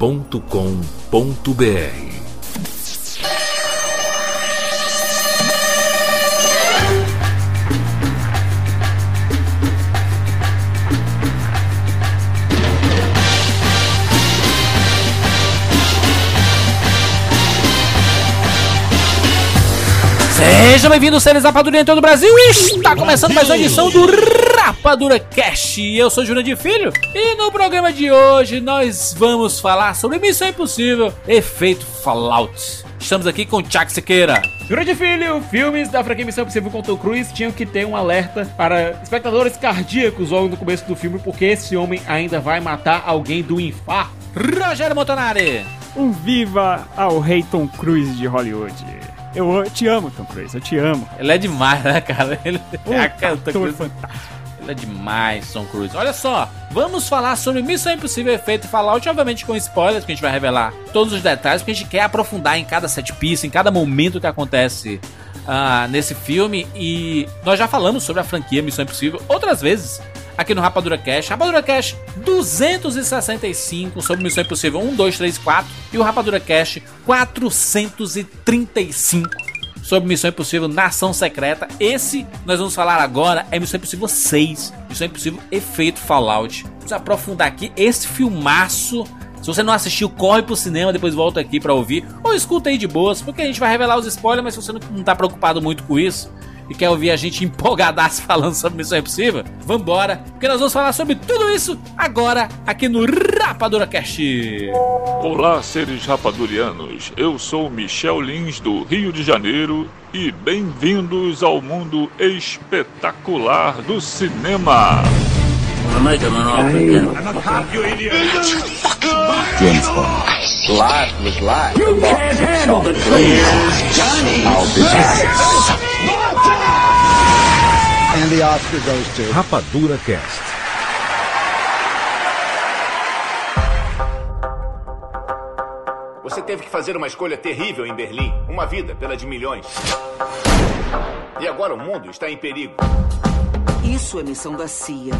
rapadura.com.br Seja bem-vindo, seres Rapadura em todo o Brasil. Está começando mais uma edição do Rapadura Cast. Eu sou Júnior de Filho e no programa de hoje nós vamos falar sobre Missão Impossível Efeito Fallout. Estamos aqui com Chuck Siqueira. Júnior de Filho, filmes da franquia Missão Impossível com Tom Cruise tinham que ter um alerta para espectadores cardíacos logo no começo do filme, porque esse homem ainda vai matar alguém do infarto. Rogério Montanari. Um viva ao rei Tom Cruise de Hollywood. Eu te amo, Tom Cruise, eu te amo. Ele é demais, né, cara? Ele Um é ator Tom Cruise. fantástico. É demais, Tom Cruise. Olha só, vamos falar sobre Missão Impossível Efeito Fallout, obviamente com spoilers, que a gente vai revelar todos os detalhes, porque a gente quer aprofundar em cada set piece, em cada momento que acontece ah, nesse filme. E nós já falamos sobre a franquia Missão Impossível outras vezes aqui no Rapadura Cash. Rapadura Cash 265 sobre Missão Impossível 1, 2, 3, 4 e o Rapadura Cash 435 sobre Missão Impossível Nação Secreta. Esse nós vamos falar agora é Missão Impossível 6, Missão Impossível Efeito Fallout. Vamos aprofundar aqui esse filmaço. Se você não assistiu, corre pro cinema, depois volta aqui pra ouvir. Ou escuta aí de boas, porque a gente vai revelar os spoilers, mas se você não, não tá preocupado muito com isso e quer ouvir a gente empolgadaço falando sobre Missão Impossível, vambora, porque nós vamos falar sobre tudo isso agora aqui no Rapadura Cast. Olá, seres rapadurianos. Eu sou Michel Lins do Rio de Janeiro e bem-vindos ao mundo espetacular do cinema. Life was life. You can't handle the truth. Johnny. I'll be back. And the Oscar goes to Rapadura Cast. Você teve que fazer uma escolha terrível em Berlim. Uma vida pela de milhões. E agora o mundo está em perigo. Isso é missão da CIA.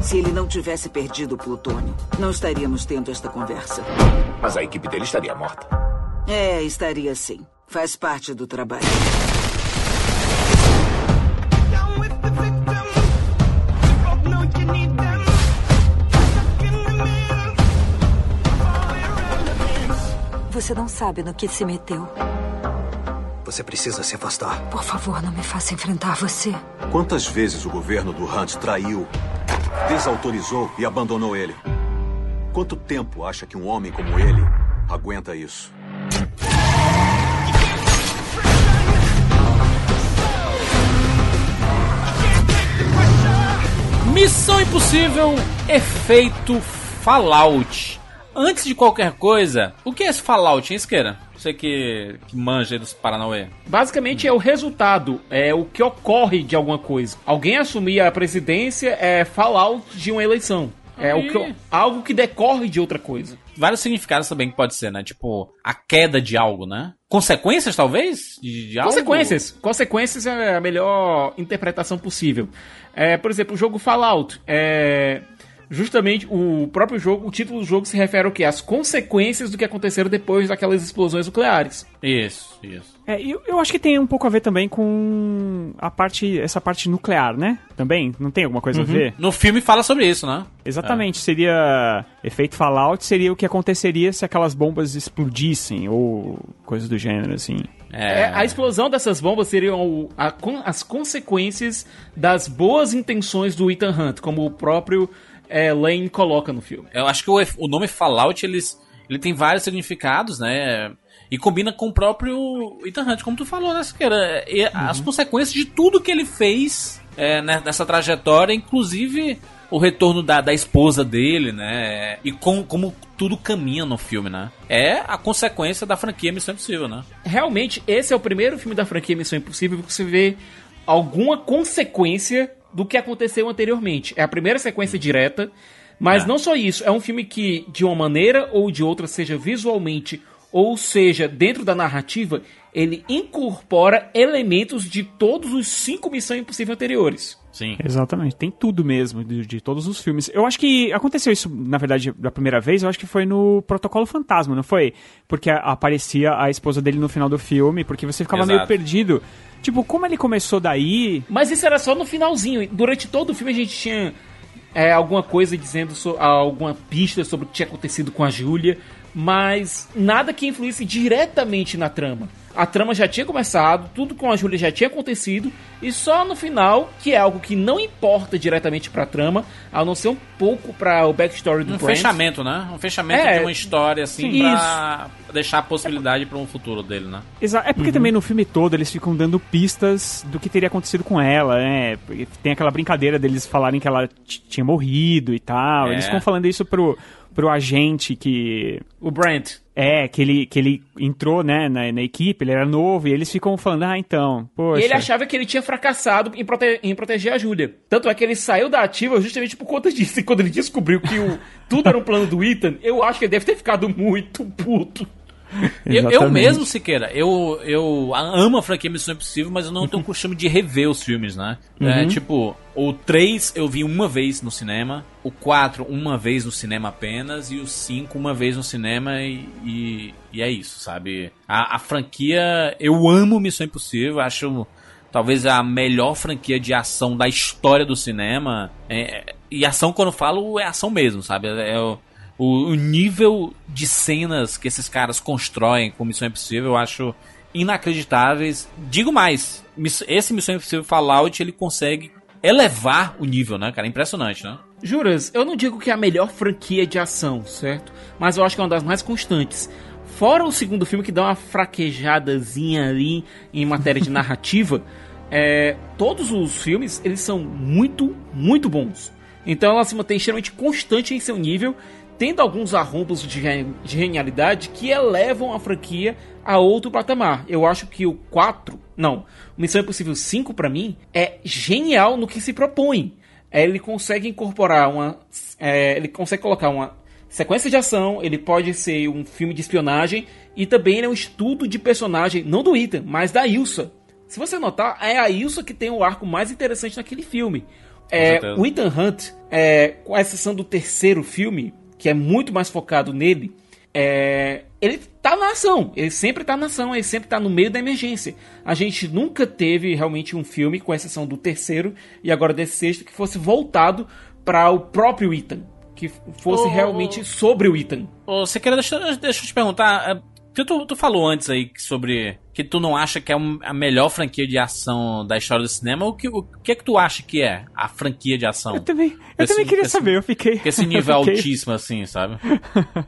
Se ele não tivesse perdido o plutônio, não estaríamos tendo esta conversa. Mas a equipe dele estaria morta. É, estaria sim. Faz parte do trabalho. Você não sabe no que se meteu. Você precisa se afastar. Por favor, não me faça enfrentar você. Quantas vezes o governo do Hunt traiu, desautorizou e abandonou ele? Quanto tempo acha que um homem como ele aguenta isso? Missão Impossível Efeito Fallout. Antes de qualquer coisa, o que é esse Fallout, hein, Esqueira? Você que, que manja aí dos Paranauê. Basicamente é o resultado, é o que ocorre de alguma coisa. Alguém assumir a presidência é fallout de uma eleição. É o que, algo que decorre de outra coisa. Vários significados também que pode ser, né? Tipo, a queda de algo, né? Consequências, talvez? De, de algo? Consequências. Consequências é a melhor interpretação possível. É, por exemplo, o jogo Fallout. É, justamente o próprio jogo, o título do jogo se refere ao que? As consequências do que aconteceram depois daquelas explosões nucleares. Isso, isso. É, eu, eu acho que tem um pouco a ver também com a parte, essa parte nuclear, né? Também, não tem alguma coisa a ver? No filme fala sobre isso, né? Exatamente, seria efeito Fallout, seria o que aconteceria se aquelas bombas explodissem ou coisas do gênero assim. É, É, a explosão dessas bombas seriam o- a as consequências das boas intenções do Ethan Hunt, como o próprio é, Lane coloca no filme. Eu acho que o, o nome Fallout, eles, ele tem vários significados, né? E combina com o próprio Ethan Hunt, como tu falou, né, Siqueira? E As consequências de tudo que ele fez é, né, nessa trajetória, inclusive o retorno da, da esposa dele, né? E com, como tudo caminha no filme, né? É a consequência da franquia Missão Impossível, né? Realmente, esse é o primeiro filme da franquia Missão Impossível que você vê alguma consequência do que aconteceu anteriormente. É a primeira sequência direta, mas É. não só isso, é um filme que, de uma maneira ou de outra, seja visualmente ou seja dentro da narrativa, ele incorpora elementos de todos os cinco Missão Impossível anteriores. Sim. Exatamente, tem tudo mesmo de, de todos os filmes. Eu acho que aconteceu isso, na verdade, da primeira vez, eu acho que foi no Protocolo Fantasma, não foi? Porque a- aparecia a esposa dele no final do filme, porque você ficava Exato. meio perdido. Tipo, como ele começou daí? Mas isso era só no finalzinho. Durante todo o filme a gente tinha é, alguma coisa dizendo, so- alguma pista sobre o que tinha acontecido com a Júlia, mas nada que influísse diretamente na trama. A trama já tinha começado, tudo com a Júlia já tinha acontecido, e só no final, que é algo que não importa diretamente pra trama, a não ser um pouco pra o backstory do Um Brent. fechamento, né? Um fechamento É. de uma história, assim, Sim. pra deixar a possibilidade para um futuro dele, né? Exa é porque também no filme todo eles ficam dando pistas do que teria acontecido com ela, né? Tem aquela brincadeira deles falarem que ela tinha morrido e tal. É. Eles ficam falando isso pro, pro agente que. O Brent. É, que ele, que ele entrou, né, na, na equipe, ele era novo, e eles ficam falando, ah, então, poxa. E ele achava que ele tinha fracassado em, prote- em proteger a Júlia. Tanto é que ele saiu da ativa justamente por conta disso. E quando ele descobriu que o, tudo era um plano do Ethan, eu acho que ele deve ter ficado muito puto. Eu, eu mesmo, Siqueira, eu, eu amo a franquia Missão Impossível, mas eu não tenho o costume de rever os filmes, né? É, Uhum. tipo, o 3 eu vi uma vez no cinema, o 4 uma vez no cinema apenas, e o 5 uma vez no cinema, e, e, e é isso, sabe? A, a franquia, eu amo Missão Impossível, acho talvez a melhor franquia de ação da história do cinema. É, e ação, quando eu falo, é ação mesmo, sabe? É o, o, nível de cenas que esses caras constroem com Missão Impossível, eu acho inacreditáveis. Digo mais, esse Missão Impossível Fallout, ele consegue elevar o nível, né, cara? Impressionante, né? Juras, eu não digo que é a melhor franquia de ação, certo? Mas eu acho que é uma das mais constantes. Fora o segundo filme que dá uma fraquejadazinha ali em matéria de narrativa, é, todos os filmes eles são muito, muito bons. Então ela se mantém extremamente constante em seu nível, tendo alguns arrombos de, gen- de genialidade que elevam a franquia a outro patamar. Eu acho que o 4, não, o Missão Impossível 5 pra mim é genial no que se propõe. É, ele consegue incorporar uma. é, ele consegue colocar uma sequência de ação, ele pode ser um filme de espionagem e também ele é um estudo de personagem, não do Ethan, mas da Ilsa. Se você notar, é a Ilsa que tem o arco mais interessante naquele filme. É, o Ethan Hunt, é, com exceção do terceiro filme, que é muito mais focado nele, é, ele tá na ação, ele sempre tá na ação, ele sempre tá no meio da emergência. A gente nunca teve realmente um filme, com exceção do terceiro e agora desse sexto, que fosse voltado para o próprio Ethan, que fosse Ô, realmente sobre o Ethan. Ô, você quer deixa, deixa eu te perguntar. Tu, tu falou antes aí sobre que tu não acha que é a melhor franquia de ação da história do cinema. O que, o que é que tu acha que é a franquia de ação? Eu também, eu Esse- também queria esse- saber, eu fiquei. Esse nível fiquei- altíssimo, assim, sabe?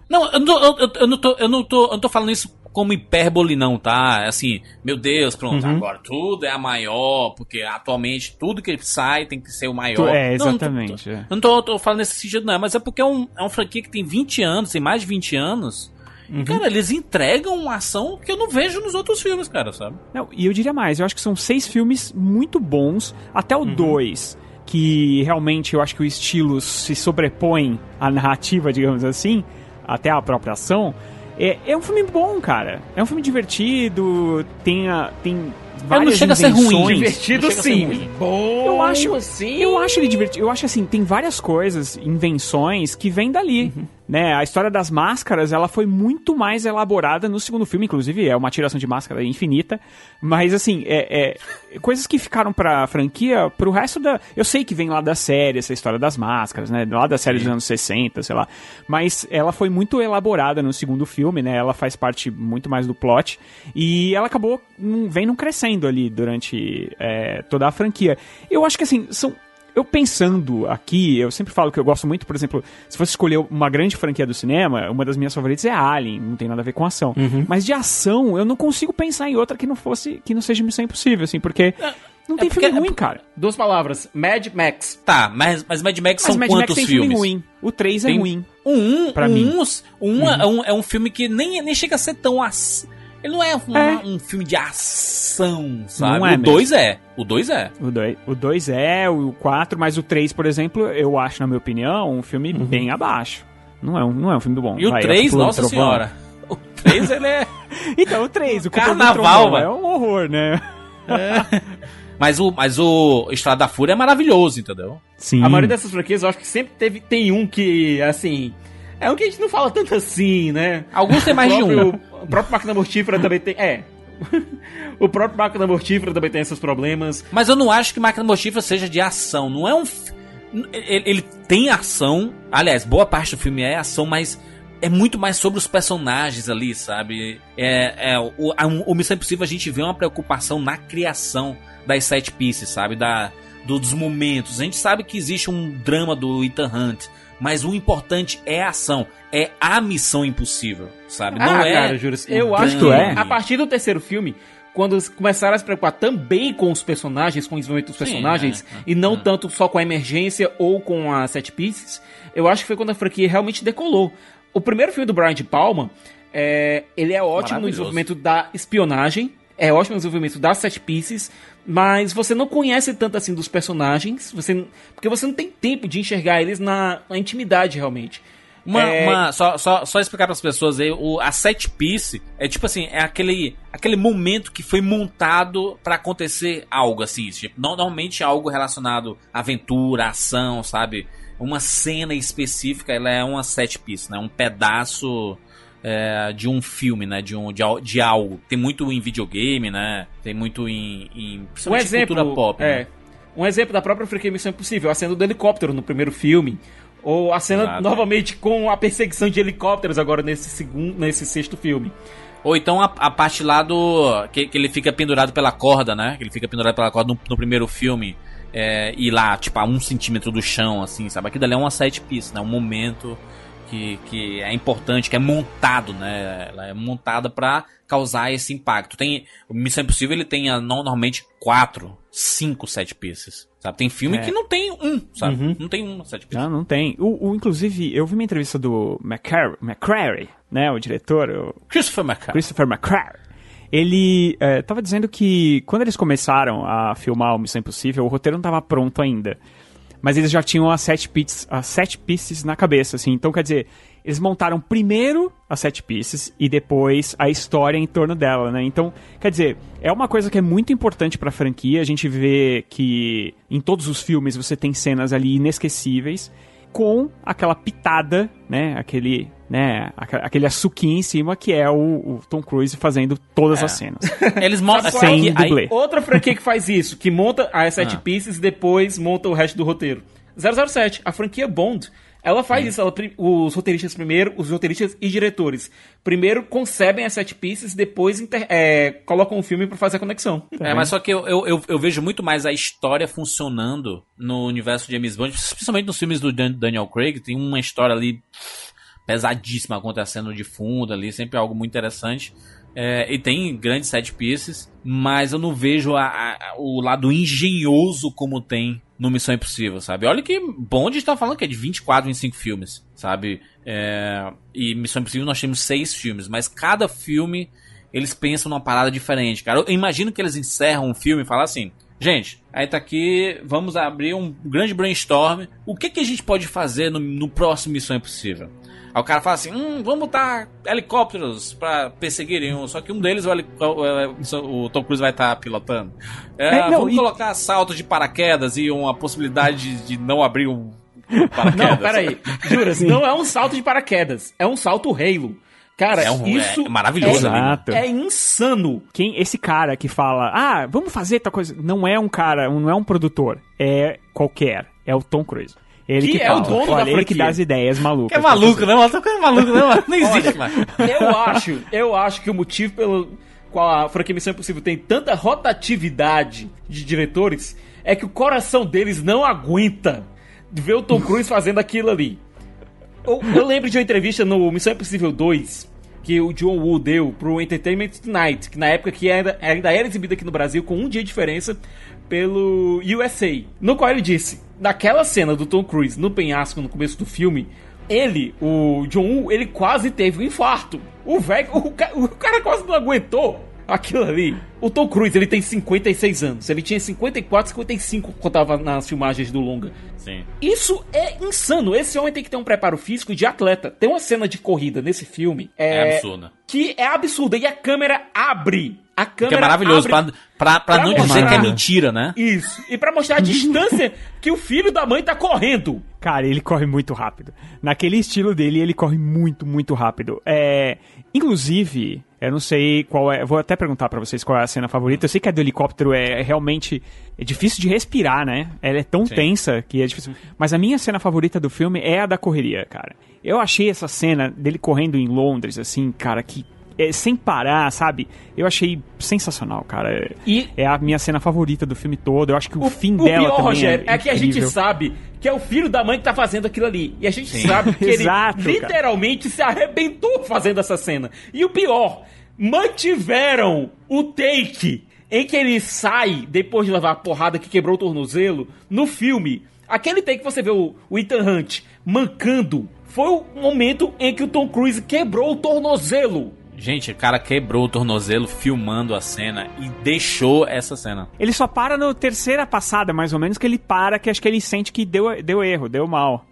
Não, eu não, tô- eu, eu não tô, eu, não tô, eu não tô falando isso como hipérbole, não, tá? Assim, meu Deus, pronto, Uhum. agora tudo é a maior, porque atualmente tudo que sai tem que ser o maior. É, Não, não tô- exatamente. é. eu não tô, tô falando nesse sentido, não, mas é porque é, um, é uma franquia que tem 20 anos, tem mais de 20 anos. Uhum. E, Cara, eles entregam uma ação que eu não vejo nos outros filmes, cara, sabe? Não, e eu diria mais, eu acho que são seis filmes muito bons, até Uhum. o dois, que realmente eu acho que o estilo se sobrepõe à narrativa, digamos assim, até a própria ação. É, é um filme bom, cara. É um filme divertido, tem, a, tem várias chega a ser ruim, invenções. Divertido Não sim. ruim. Bom, Eu acho, assim. eu acho ele divertido. Eu acho assim, tem várias coisas, invenções que vêm dali. Né? A história das máscaras, ela foi muito mais elaborada no segundo filme, inclusive é uma tiração de máscara infinita. Mas assim, é, é- coisas que ficaram pra franquia, pro resto da. Eu sei que vem lá da série, essa história das máscaras, né? Lá da série dos anos 60, sei lá. Mas ela foi muito elaborada no segundo filme, né? Ela faz parte muito mais do plot. E ela acabou hum, vem não crescendo ali durante é, toda a franquia. Eu acho que assim, são. Eu pensando aqui, eu sempre falo que eu gosto muito, por exemplo, se fosse escolher uma grande franquia do cinema, uma das minhas favoritas é Alien, não tem nada a ver com ação. Mas de ação, eu não consigo pensar em outra que não fosse, que não seja Missão Impossível, assim, porque Não tem porque- filme ruim, cara. Duas palavras, Mad Max. Tá, mas, mas Mad Max Mas são Mad Max quantos tem filmes? filme ruim. O 3 é Tem- ruim. O 1, Pra o mim. um, um é, um, é um filme que nem, nem chega a ser tão. Aç... Ele não é um, É. um filme de ação, sabe? Não é o 2 é. O 2 é. O 2 o dois é, o 4, mas o 3, por exemplo, eu acho, na minha opinião, um filme bem abaixo. Não é um, não é um filme bom. Uhum. E o Vai, 3, Pulando nossa Trovão. senhora. O 3 ele é. Então, o 3, o Carnaval, Trovão, velho. É um horror, né? Mas o, mas o Estrada da Fúria é maravilhoso, entendeu? Sim. A maioria dessas franquias eu acho que sempre teve, tem um que, assim. É um que a gente não fala tanto assim, né? Alguns tem mais o de próprio, um. O próprio Máquina Mortífera também tem. É. o próprio Máquina Mortífera também tem esses problemas. Mas eu não acho que Máquina Mortífera seja de ação. Não é um. Ele, ele tem ação. Aliás, boa parte do filme é ação, mas é muito mais sobre os personagens ali, sabe? É, é, o, a- o Missão Impossível a gente vê uma preocupação na criação das sete pieces, sabe? Da, do- dos momentos. A gente sabe que existe um drama do Ethan Hunt. Mas o importante é a ação. É a missão impossível, sabe? Não ah, é. cara, Juras, o eu acho que drama. a partir do terceiro filme, quando eles começaram a se preocupar também com os personagens, com o desenvolvimento dos Sim, personagens, é, é, e não é. tanto só com a emergência ou com a set pieces, eu acho que foi quando a franquia realmente decolou. O primeiro filme do Brian de Palma, é, ele é ótimo no desenvolvimento da espionagem, é ótimo desenvolvimento das set pieces, mas você não conhece tanto assim dos personagens, você, porque você não tem tempo de enxergar eles na, na intimidade realmente. Uma, É, uma- só, só, só explicar para as pessoas aí, o, a set piece é tipo assim, é aquele, aquele momento que foi montado para acontecer algo assim, tipo, no- normalmente algo relacionado à aventura, ação, sabe? Uma cena específica, ela é uma set piece, né? Um pedaço é, de um filme, né? De, um, de, de algo. Tem muito em videogame, né? Tem muito em, em Um exemplo, cultura pop, é, né? um exemplo da própria franquia Missão Impossível, a cena do helicóptero no primeiro filme, ou a cena Exato. novamente com a perseguição de helicópteros agora nesse segundo, nesse sexto filme. Ou então a, a parte lá do. Que, que ele fica pendurado pela corda, né? Que ele fica pendurado pela corda no, no primeiro filme. É, e lá, tipo, a um centímetro do chão, assim, sabe? Aquilo ali é uma set piece, né? Um momento que, que é importante, que é montado, né? Ela é montada pra causar esse impacto. Tem. O Missão Impossível ele tem ah, normalmente quatro, cinco set pieces. Sabe? Tem filme É. que não tem um, sabe? Não tem um set piece. Não, não tem. O, o- inclusive, eu vi uma entrevista do McCary, McCrary, né, o diretor, o Christopher McCarthy. Christopher McCrary. Ele é, tava dizendo que quando eles começaram a filmar o Missão Impossível, o roteiro não tava pronto ainda. Mas eles já tinham as sete pieces, as sete pieces na cabeça, assim. Então, quer dizer, eles montaram primeiro as sete pieces e depois a história em torno dela, né? Então, quer dizer, é uma coisa que é muito importante pra franquia. A gente vê que em todos os filmes você tem cenas ali inesquecíveis com aquela pitada, né? Aquele, né? Aquele açuquinho em cima que é o, o Tom Cruise fazendo todas É. as cenas. Eles mostram. Sem aí- aí- dublê. Outra franquia que faz isso, que monta as sete Ah. pieces e depois monta o resto do roteiro. 007, a franquia Bond. Ela faz isso, ela os roteiristas primeiro, os roteiristas e diretores, primeiro concebem as sete pieces, depois inter- é, colocam o filme pra fazer a conexão. É, mas só que eu, eu, eu, eu vejo muito mais a história funcionando no universo de James Bond, principalmente nos filmes do Dan- Daniel Craig, tem uma história ali pesadíssima acontecendo de fundo ali, sempre algo muito interessante. É, e tem grandes set pieces, mas eu não vejo a- a- o lado engenhoso como tem no Missão Impossível, sabe? Olha que Bond está falando que é de 24, 25 filmes, sabe? É, e Missão Impossível nós temos seis filmes, mas cada filme eles pensam numa parada diferente, cara. Eu imagino que eles encerram um filme e falam assim: gente, aí tá aqui, vamos abrir um grande brainstorm. O que, que a gente pode fazer no, no próximo Missão Impossível? Aí o cara fala assim: hum, vamos botar helicópteros pra perseguirem um, só que um deles o, o- Tom Cruise vai estar pilotando. É, É, não, vamos e- colocar saltos de paraquedas e uma possibilidade de não abrir um paraquedas. Não, peraí. Juras, não é um salto de paraquedas, é um salto Halo. Cara, É um- isso é maravilhoso, é, Exato. é insano. Quem esse cara que fala, ah, vamos fazer tal coisa, não é um cara, não é um produtor, é qualquer, é o Tom Cruise. Ele Que que, é o dono da olha, ele que franquia. dá as ideias malucas. Que é maluco, né? mano? Tá ficando maluco, né? Não existe, mano. Eu acho, eu acho que o motivo pelo qual a franquia Missão Impossível tem tanta rotatividade de diretores é que o coração deles não aguenta ver o Tom Cruise fazendo aquilo ali. Eu, eu lembro de uma entrevista no Missão Impossível 2 que o John Woo deu pro Entertainment Tonight, que na época que ainda, ainda era exibido aqui no Brasil com um dia de diferença, pelo USA, no qual ele disse: naquela cena do Tom Cruise no penhasco no começo do filme, ele, o John Woo, ele quase teve um infarto. O velho, o, ca- o cara quase não aguentou aquilo ali. O Tom Cruise, ele tem 56 anos. Ele tinha 54, 55 quando tava nas filmagens do longa. Sim. Isso é insano. Esse homem tem que ter um preparo físico de atleta. Tem uma cena de corrida nesse filme. É absurda. Que é absurda. E a câmera abre. A câmera Que é maravilhoso, abre pra, pra, pra pra não mostrar- dizer que é mentira, né? Isso. E pra mostrar a distância que o filho da mãe tá correndo. Cara, ele corre muito rápido. Naquele estilo dele, ele corre muito, muito rápido. É, inclusive, eu não sei qual é, vou até perguntar pra vocês qual é a cena favorita. Eu sei que a do helicóptero é realmente é difícil de respirar, né? Ela é tão Sim. tensa que é difícil. Mas a minha cena favorita do filme é a da correria, cara. Eu achei essa cena dele correndo em Londres assim, cara, que é, sem parar, sabe? Eu achei sensacional, cara. E- é a minha cena favorita do filme todo. Eu acho que o, fim o dela pior, também Rogério, é, é, que a gente sabe que é o filho da mãe que tá fazendo aquilo ali. E a gente sabe que ele Exato, cara. literalmente se arrebentou fazendo essa cena. E o pior, mantiveram o take em que ele sai depois de levar a porrada que quebrou o tornozelo no filme. Aquele take que você vê o, o Ethan Hunt mancando foi o momento em que o Tom Cruise quebrou o tornozelo. Gente, o cara quebrou o tornozelo filmando a cena e deixou essa cena. Ele só para na terceira passada, mais ou menos, que ele para, que acho que ele sente que deu, deu erro, deu mal.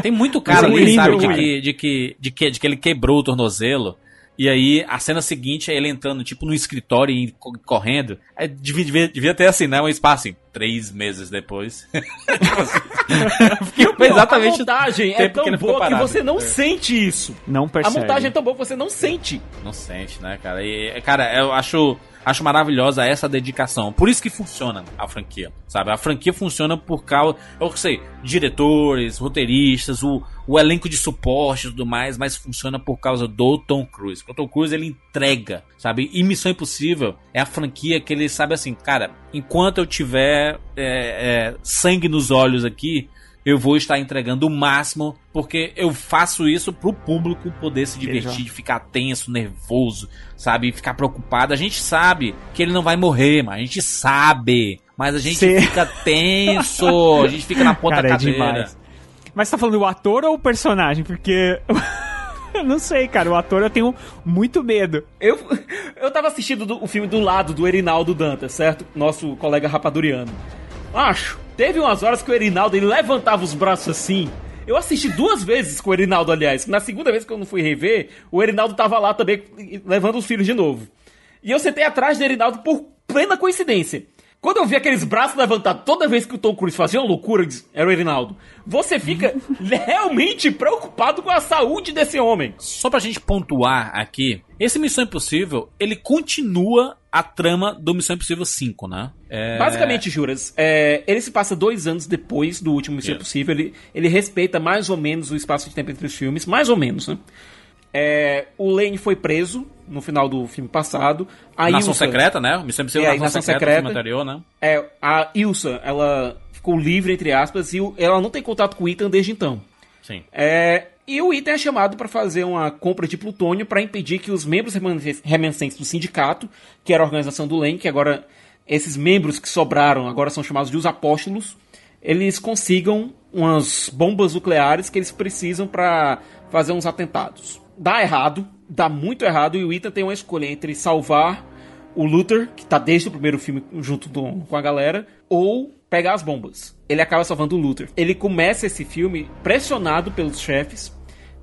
Tem muito cara é ali, lindo, sabe, de que, de, que, de, que, de que ele quebrou o tornozelo. E aí, a cena seguinte é ele entrando, tipo, no escritório e co- correndo. É, devia, devia, devia ter assim, né? Um espaço assim, três meses depois. E o Foi pior, exatamente a montagem é tão que boa que parado. você não É. sente isso. Não A percebe. montagem é tão boa que você não sente. Não sente, né, cara? E, cara, eu acho, acho maravilhosa essa dedicação. Por isso que funciona a franquia, sabe? A franquia funciona por causa, eu sei, diretores, roteiristas, o, o elenco de suporte e tudo mais, mas funciona por causa do Tom Cruise. Porque o Tom Cruise, ele entrega, sabe? E Missão Impossível é a franquia que ele sabe assim, cara, enquanto eu tiver é, é, sangue nos olhos aqui, eu vou estar entregando o máximo, porque eu faço isso pro público poder se divertir, ficar tenso, nervoso, sabe? Ficar preocupado. A gente sabe que ele não vai morrer, mas a gente sabe. Mas a gente Sim. fica tenso, a gente fica na ponta Cara, da é cadeira. demais. Mas você tá falando o ator ou o personagem? Porque. eu não sei, cara. O ator eu tenho muito medo. Eu, eu tava assistindo do- o filme do lado do Erinaldo Dantas, certo? Nosso colega rapaduriano. Acho, teve umas horas que o Erinaldo ele levantava os braços assim. Eu assisti duas vezes com o Erinaldo, aliás. Na segunda vez que eu não fui rever, o Erinaldo tava lá também levando os filhos de novo. E eu sentei atrás do Erinaldo por plena coincidência. Quando eu vi aqueles braços levantados toda vez que o Tom Cruise fazia uma loucura, era o Erinaldo. Você fica realmente preocupado com a saúde desse homem. Só pra gente pontuar aqui, esse Missão Impossível, ele continua a trama do Missão Impossível 5, né? É... Basicamente, Juras, é, ele se passa dois anos depois do último Missão Isso. Impossível. Ele, ele respeita mais ou menos o espaço de tempo entre os filmes, mais ou menos, né? É, o Lane foi preso no final do filme passado. A Nação Ilsa- Secreta, né? Missão Impossível É, Nação, Nação Secreta, Secreta. anterior, né? É, a Ilsa, ela ficou livre, entre aspas, e ela não tem contato com o Ethan desde então. Sim. É, e o Ethan é chamado para fazer uma compra de plutônio para impedir que os membros remanes- remanescentes do sindicato, que era a organização do Lane, que agora esses membros que sobraram agora são chamados de os apóstolos, eles consigam umas bombas nucleares que eles precisam para fazer uns atentados. Dá errado, dá muito errado, e o Ethan tem uma escolha entre salvar o Luther, que tá desde o primeiro filme junto do- com a galera, ou pegar as bombas. Ele acaba salvando o Luther. Ele começa esse filme pressionado pelos chefes,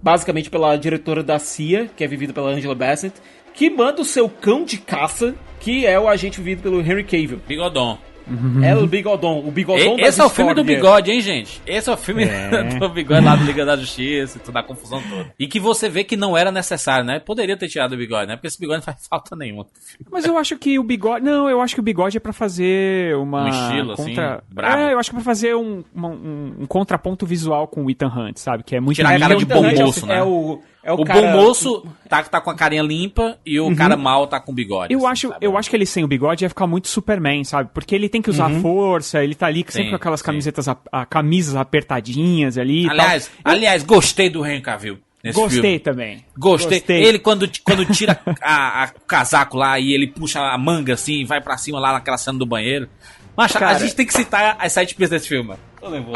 basicamente pela diretora da CIA, que é vivida pela Angela Bassett, que manda o seu cão de caça, que é o agente vivido pelo Henry Cavill. Bigodon. É o Bigodon, o Bigodon E- esse é o filme do bigode, hein, gente? Esse é o filme É. do bigode lá do Liga da Justiça e toda a confusão toda. E que você vê que não era necessário, né? Poderia ter tirado o bigode, né? Porque esse bigode não faz falta nenhuma. Mas eu acho que o bigode. Não, eu acho que o bigode é pra fazer uma. Um estilo, assim, contra... brabo. É, eu acho que é pra fazer um, uma- um, um contraponto visual com o Ethan Hunt, sabe? Que é muito Tirar a cara de bom é moço, né? É o, é o, O cara- bom moço tá, tá com a carinha limpa e o cara mal tá com bigode. Eu assim, acho, sabe? eu acho que ele sem o bigode ia ficar muito Superman, sabe? Porque ele tem que usar força, ele tá ali sempre Sim, com aquelas sim. camisetas, a, a- camisas apertadinhas ali e Aliás, tal. aliás, gostei do Henry Cavill. Nesse Gostei filme. também. Gostei. Gostei. Ele, quando, quando tira a- a- o casaco lá e ele puxa a manga assim e vai pra cima lá naquela cena do banheiro. A Cara. gente tem que citar as side pieces desse filme.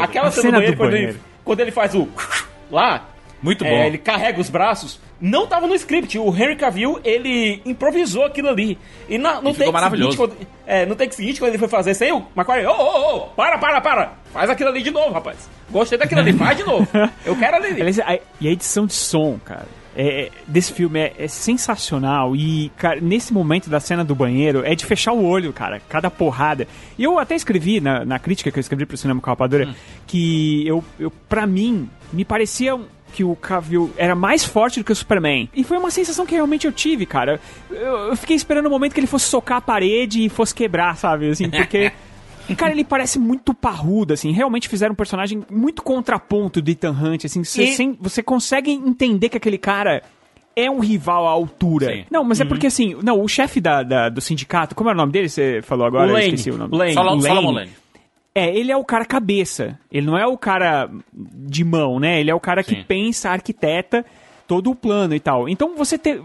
Aquela A cena, cena do banheiro, do quando, banheiro. Ele, quando ele faz o lá, Muito é, bom. ele carrega os braços, não tava no script. O Henry Cavill, ele improvisou aquilo ali. E na, no E ficou maravilhoso. Seguinte, quando, é, no take seguinte, quando ele foi fazer isso aí, o McQuarrie, ô, ô, ô, para, para, para. Faz aquilo ali de novo, rapaz. Gostei daquilo ali, faz de novo. Eu quero ali. E a edição de som, cara, é- desse filme é, é sensacional. E, cara, nesse momento da cena do banheiro, é de fechar o olho, cara. Cada porrada. E eu até escrevi na, na crítica que eu escrevi pro Cinema com a Rapadura, que eu, eu, pra mim, me parecia um- que o Cavill era mais forte do que o Superman. E foi uma sensação que realmente eu tive, cara. Eu, eu fiquei esperando o momento que ele fosse socar a parede e fosse quebrar, sabe? Assim, porque... Cara, ele parece muito parrudo, assim. Realmente fizeram um personagem muito contraponto do Ethan Hunt, assim. Você, E- sem- você consegue entender que aquele cara é um rival à altura. Sim. Não, mas é porque, assim... Não, o chefe da, da- do sindicato... Como é o nome dele? Você falou agora? O Eu Lane. esqueci o nome. Lane. Solomon Lane. Solomon Lane. É, ele é o cara cabeça. Ele não é o cara de mão, né? Ele é o cara que Sim. pensa, arquiteta todo o plano e tal. Então você ter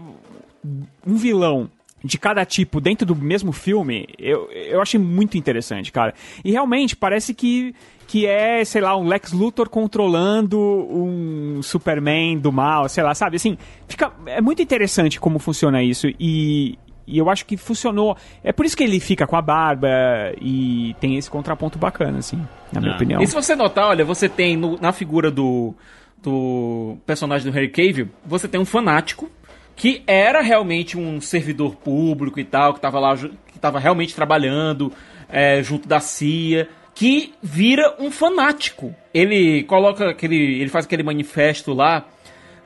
um vilão de cada tipo dentro do mesmo filme, eu, eu achei muito interessante, cara. E realmente parece que, que é, sei lá, um Lex Luthor controlando um Superman do mal, sei lá, sabe? Assim, fica, é muito interessante como funciona isso e, e eu acho que funcionou. É por isso que ele fica com a barba e tem esse contraponto bacana, assim, na minha Ah. opinião. E se você notar, olha, você tem no- na figura do, do personagem do Harry Cavill, você tem um fanático que era realmente um servidor público e tal, que tava lá, que tava realmente trabalhando é, junto da CIA, que vira um fanático. Ele coloca aquele, ele faz aquele manifesto lá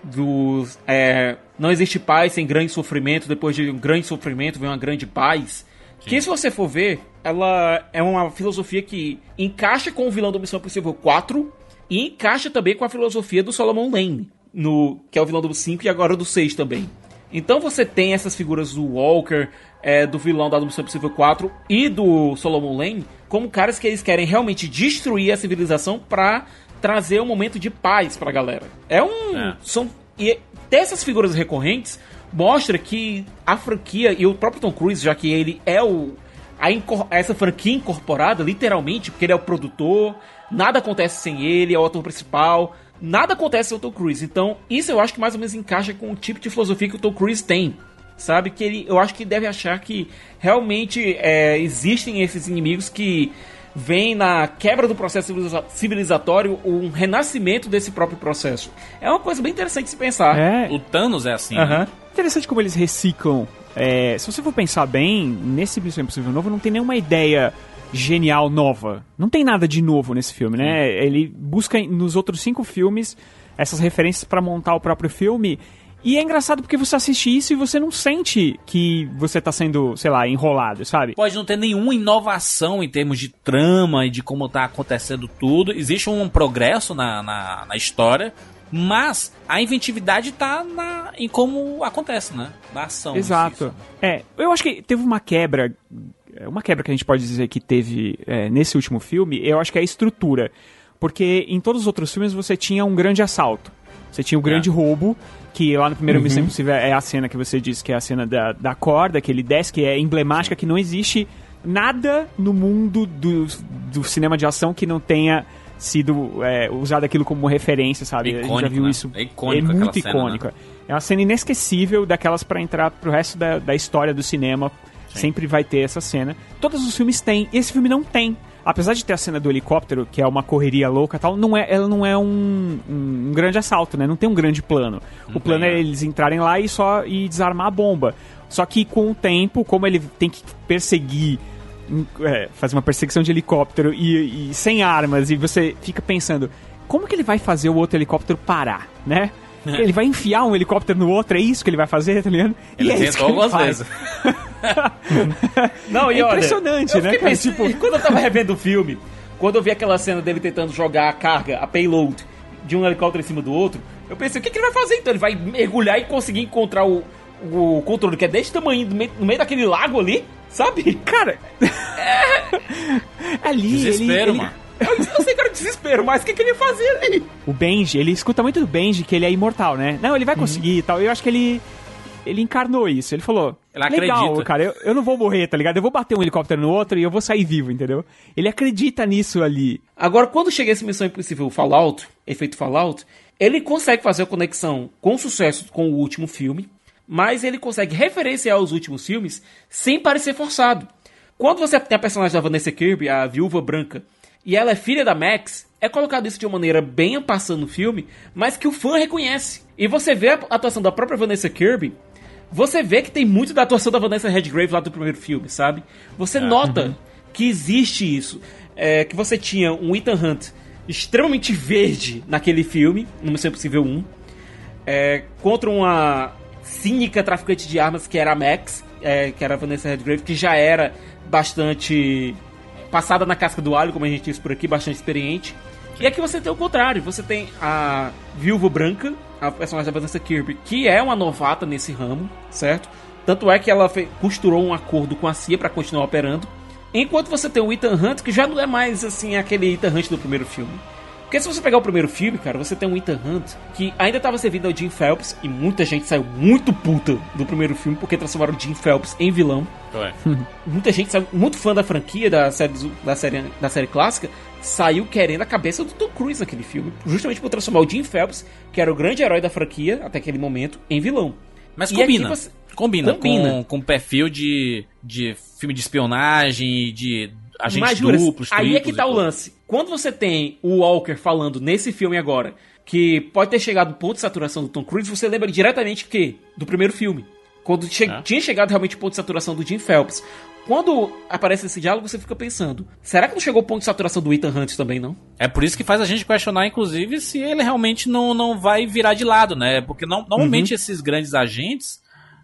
dos é, não existe paz sem grande sofrimento, depois de um grande sofrimento vem uma grande paz. Que se você for ver, ela é uma filosofia que encaixa com o vilão do Missão Impossível 4 e encaixa também com a filosofia do Solomon Lane, no, que é o vilão do 5 e agora do 6 também. Então você tem essas figuras do Walker, é, do vilão da Missão Impossível 4 e do Solomon Lane como caras que eles querem realmente destruir a civilização pra trazer um momento de paz pra galera. É um. É. São, e ter essas figuras recorrentes mostra que a franquia e o próprio Tom Cruise, já que ele é o. A essa franquia incorporada, literalmente, porque ele é o produtor, nada acontece sem ele, é o ator principal, nada acontece sem o Tom Cruise. Então, isso eu acho que mais ou menos encaixa com o tipo de filosofia que o Tom Cruise tem. Sabe? Que ele. Eu acho que deve achar que realmente é, existem esses inimigos que vem na quebra do processo civiliza- civilizatório um renascimento desse próprio processo. É uma coisa bem interessante de se pensar. É, O Thanos é assim. Aham. né? Interessante como eles reciclam. É, se você for pensar bem, nesse Missão Impossível novo não tem nenhuma ideia genial nova. Não tem nada de novo nesse filme, né? Ele busca nos outros cinco filmes essas referências pra montar o próprio filme. E é engraçado porque você assiste isso e você não sente que você tá sendo, sei lá, enrolado, sabe? Pode não ter nenhuma inovação em termos de trama e de como tá acontecendo tudo. Existe um progresso na, na, na história, mas a inventividade tá na, em como acontece, né? Na ação. Exato. É, eu acho que teve uma quebra. é, Uma quebra que a gente pode dizer que teve é, nesse último filme, eu acho que é a estrutura. Porque em todos os outros filmes você tinha um grande assalto. Você tinha o grande roubo, que lá no primeiro Missão Impossível é a cena que você disse que é a cena da, da corda, que ele desce, que é emblemática, que não existe nada no mundo do, do cinema de ação que não tenha sido é, usado aquilo como referência, sabe? a gente já Icônico, viu né? isso. É icônico é muito cena, né? icônica. É uma cena inesquecível daquelas pra entrar pro resto da, da história do cinema. Sempre vai ter essa cena. Todos os filmes têm. Esse filme não tem. Apesar de ter a cena do helicóptero, que é uma correria louca e tal, não é, ela não é um, um, um grande assalto, né? Não tem um grande plano. o plano é né? eles entrarem lá e só e desarmar a bomba. Só que com o tempo, como ele tem que perseguir um, é, fazer uma perseguição de helicóptero e, e sem armas, e você fica pensando, como que ele vai fazer o outro helicóptero parar, né? Ele vai enfiar um helicóptero no outro, é isso que ele vai fazer, tá ligado? Ele e é isso tentou que ele algumas vezes. Não, e É olha, impressionante, eu né, pensando- Tipo- quando eu tava revendo o filme, quando eu vi aquela cena dele tentando jogar a carga, a payload, de um helicóptero em cima do outro, eu pensei, o que, que ele vai fazer então? Ele vai mergulhar e conseguir encontrar o, o controle que é desse tamanho no meio, no meio daquele lago ali, sabe? Cara, ali Desespero, ele, ele- mano. Eu, eu sei que era desespero, mas o que, que ele ia fazer ali? o Benji, ele escuta muito do Benji que ele é imortal, né? Não, ele vai conseguir e tal. Eu acho que ele ele encarnou isso. Ele falou: Ele Legal, acredita. cara, eu, eu não vou morrer, tá ligado? Eu vou bater um helicóptero no outro e eu vou sair vivo, entendeu? Ele acredita nisso ali. Agora, quando chega esse Missão Impossível Fallout, efeito Fallout, ele consegue fazer a conexão com sucesso com o último filme, mas ele consegue referenciar os últimos filmes sem parecer forçado. Quando você tem a personagem da Vanessa Kirby, a Viúva Branca, e ela é filha da Max, é colocado isso de uma maneira bem passando no filme, mas que o fã reconhece. E você vê a atuação da própria Vanessa Kirby, você vê que tem muito da atuação da Vanessa Redgrave lá do primeiro filme, sabe? Você nota que existe isso. É, que você tinha um Ethan Hunt extremamente verde naquele filme, no Missão Impossível 1, é, contra uma cínica traficante de armas que era a Max, é, que era a Vanessa Redgrave, que já era bastante passada na casca do alho, como a gente disse por aqui, bastante experiente. E aqui você tem o contrário, você tem a Viúva Branca, a personagem da Vanessa Kirby, que é uma novata nesse ramo, certo? Tanto é que ela costurou um acordo com a CIA para continuar operando. Enquanto você tem o Ethan Hunt, que já não é mais assim aquele Ethan Hunt do primeiro filme. Porque se você pegar o primeiro filme, cara, você tem um Ethan Hunt que ainda estava servindo ao Jim Phelps e muita gente saiu muito puta do primeiro filme porque transformaram o Jim Phelps em vilão. Ué. Muita gente saiu muito fã da franquia da série da série da série clássica saiu querendo a cabeça do Tom Cruise naquele filme, justamente por transformar o Jim Phelps, que era o grande herói da franquia até aquele momento, em vilão. Mas E combina. você- Combina, Combina. Com, com perfil de, de filme de espionagem, de agentes Mas, Juras, duplos, aí é que tá o lance. Quando você tem o Walker falando nesse filme agora, que pode ter chegado no ponto de saturação do Tom Cruise, você lembra diretamente o quê? Do primeiro filme. Quando che- É. tinha chegado realmente o ponto de saturação do Jim Phelps. Quando aparece esse diálogo, você fica pensando, será que não chegou o ponto de saturação do Ethan Hunt também, não? É por isso que faz a gente questionar, inclusive, se ele realmente não, não vai virar de lado, né? Porque não- normalmente Uhum. esses grandes agentes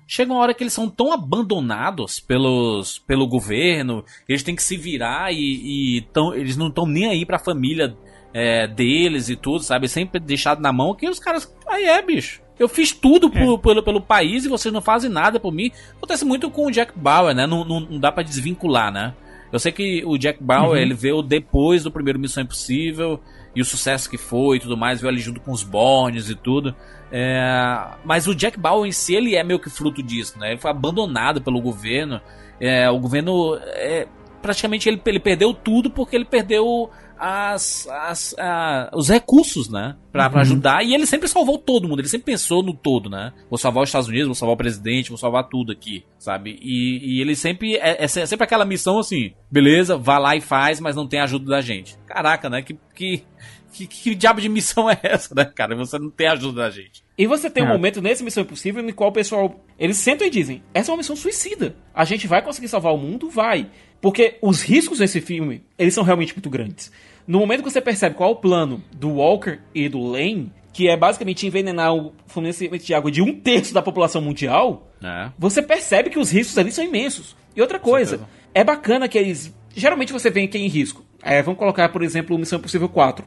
chegam uma hora que eles são tão abandonados pelos, pelo governo, eles têm que se virar e, e tão, eles não estão nem aí pra família é, deles e tudo, sabe? Sempre deixado na mão que os caras. Aí é, bicho. Eu fiz tudo por- pelo, pelo país e vocês não fazem nada por mim. Acontece muito com o Jack Bauer, né? Não, não, não dá pra desvincular, né? Eu sei que o Jack Bauer, Uhum. ele veio depois do primeiro Missão Impossível e o sucesso que foi e tudo mais, veio ali junto com os Bornes e tudo. É, mas o Jack Bauer em si, ele é meio que fruto disso, né? Ele foi abandonado pelo governo. É, o governo, é, praticamente, ele, ele perdeu tudo porque ele perdeu as, as- a- os recursos, né? Pra, pra ajudar. E ele sempre salvou todo mundo. Ele sempre pensou no todo, né? Vou salvar os Estados Unidos, vou salvar o presidente, vou salvar tudo aqui, sabe? E, e ele sempre. É, é sempre aquela missão assim: beleza, vá lá e faz, mas não tem ajuda da gente. Caraca, né? Que. que que, que diabo de missão é essa, né, cara? Você não tem ajuda da gente. E você tem um É. momento nesse Missão Impossível no qual o pessoal. Eles sentam e dizem: essa é uma missão suicida. A gente vai conseguir salvar o mundo? Vai. Porque os riscos nesse filme, eles são realmente muito grandes. No momento que você percebe qual é o plano do Walker e do Lane, que é basicamente envenenar o fornecimento de água de um terço da população mundial, né? você percebe que os riscos ali são imensos. E outra coisa, é bacana que eles. Geralmente você vê quem em risco. É, vamos colocar, por exemplo, Missão Impossível 4.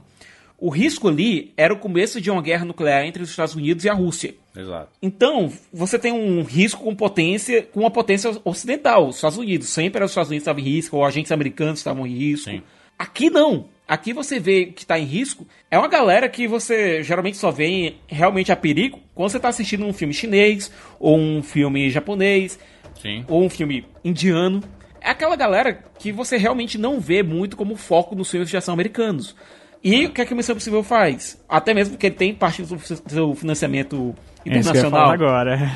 O risco ali era o começo de uma guerra nuclear entre os Estados Unidos e a Rússia. Exato. Então, você tem um risco com potência, com uma potência ocidental, os Estados Unidos. Sempre os Estados Unidos estavam em risco, ou agentes americanos estavam em risco. Sim. Aqui não. Aqui você vê que está em risco. É uma galera que você geralmente só vê realmente a perigo quando você está assistindo um filme chinês, ou um filme japonês, Sim. ou um filme indiano. É aquela galera que você realmente não vê muito como foco nos filmes de ação americanos. E o que é que o Missão Impossível faz? Até mesmo porque ele tem parte do seu financiamento É isso que eu ia falar internacional. agora.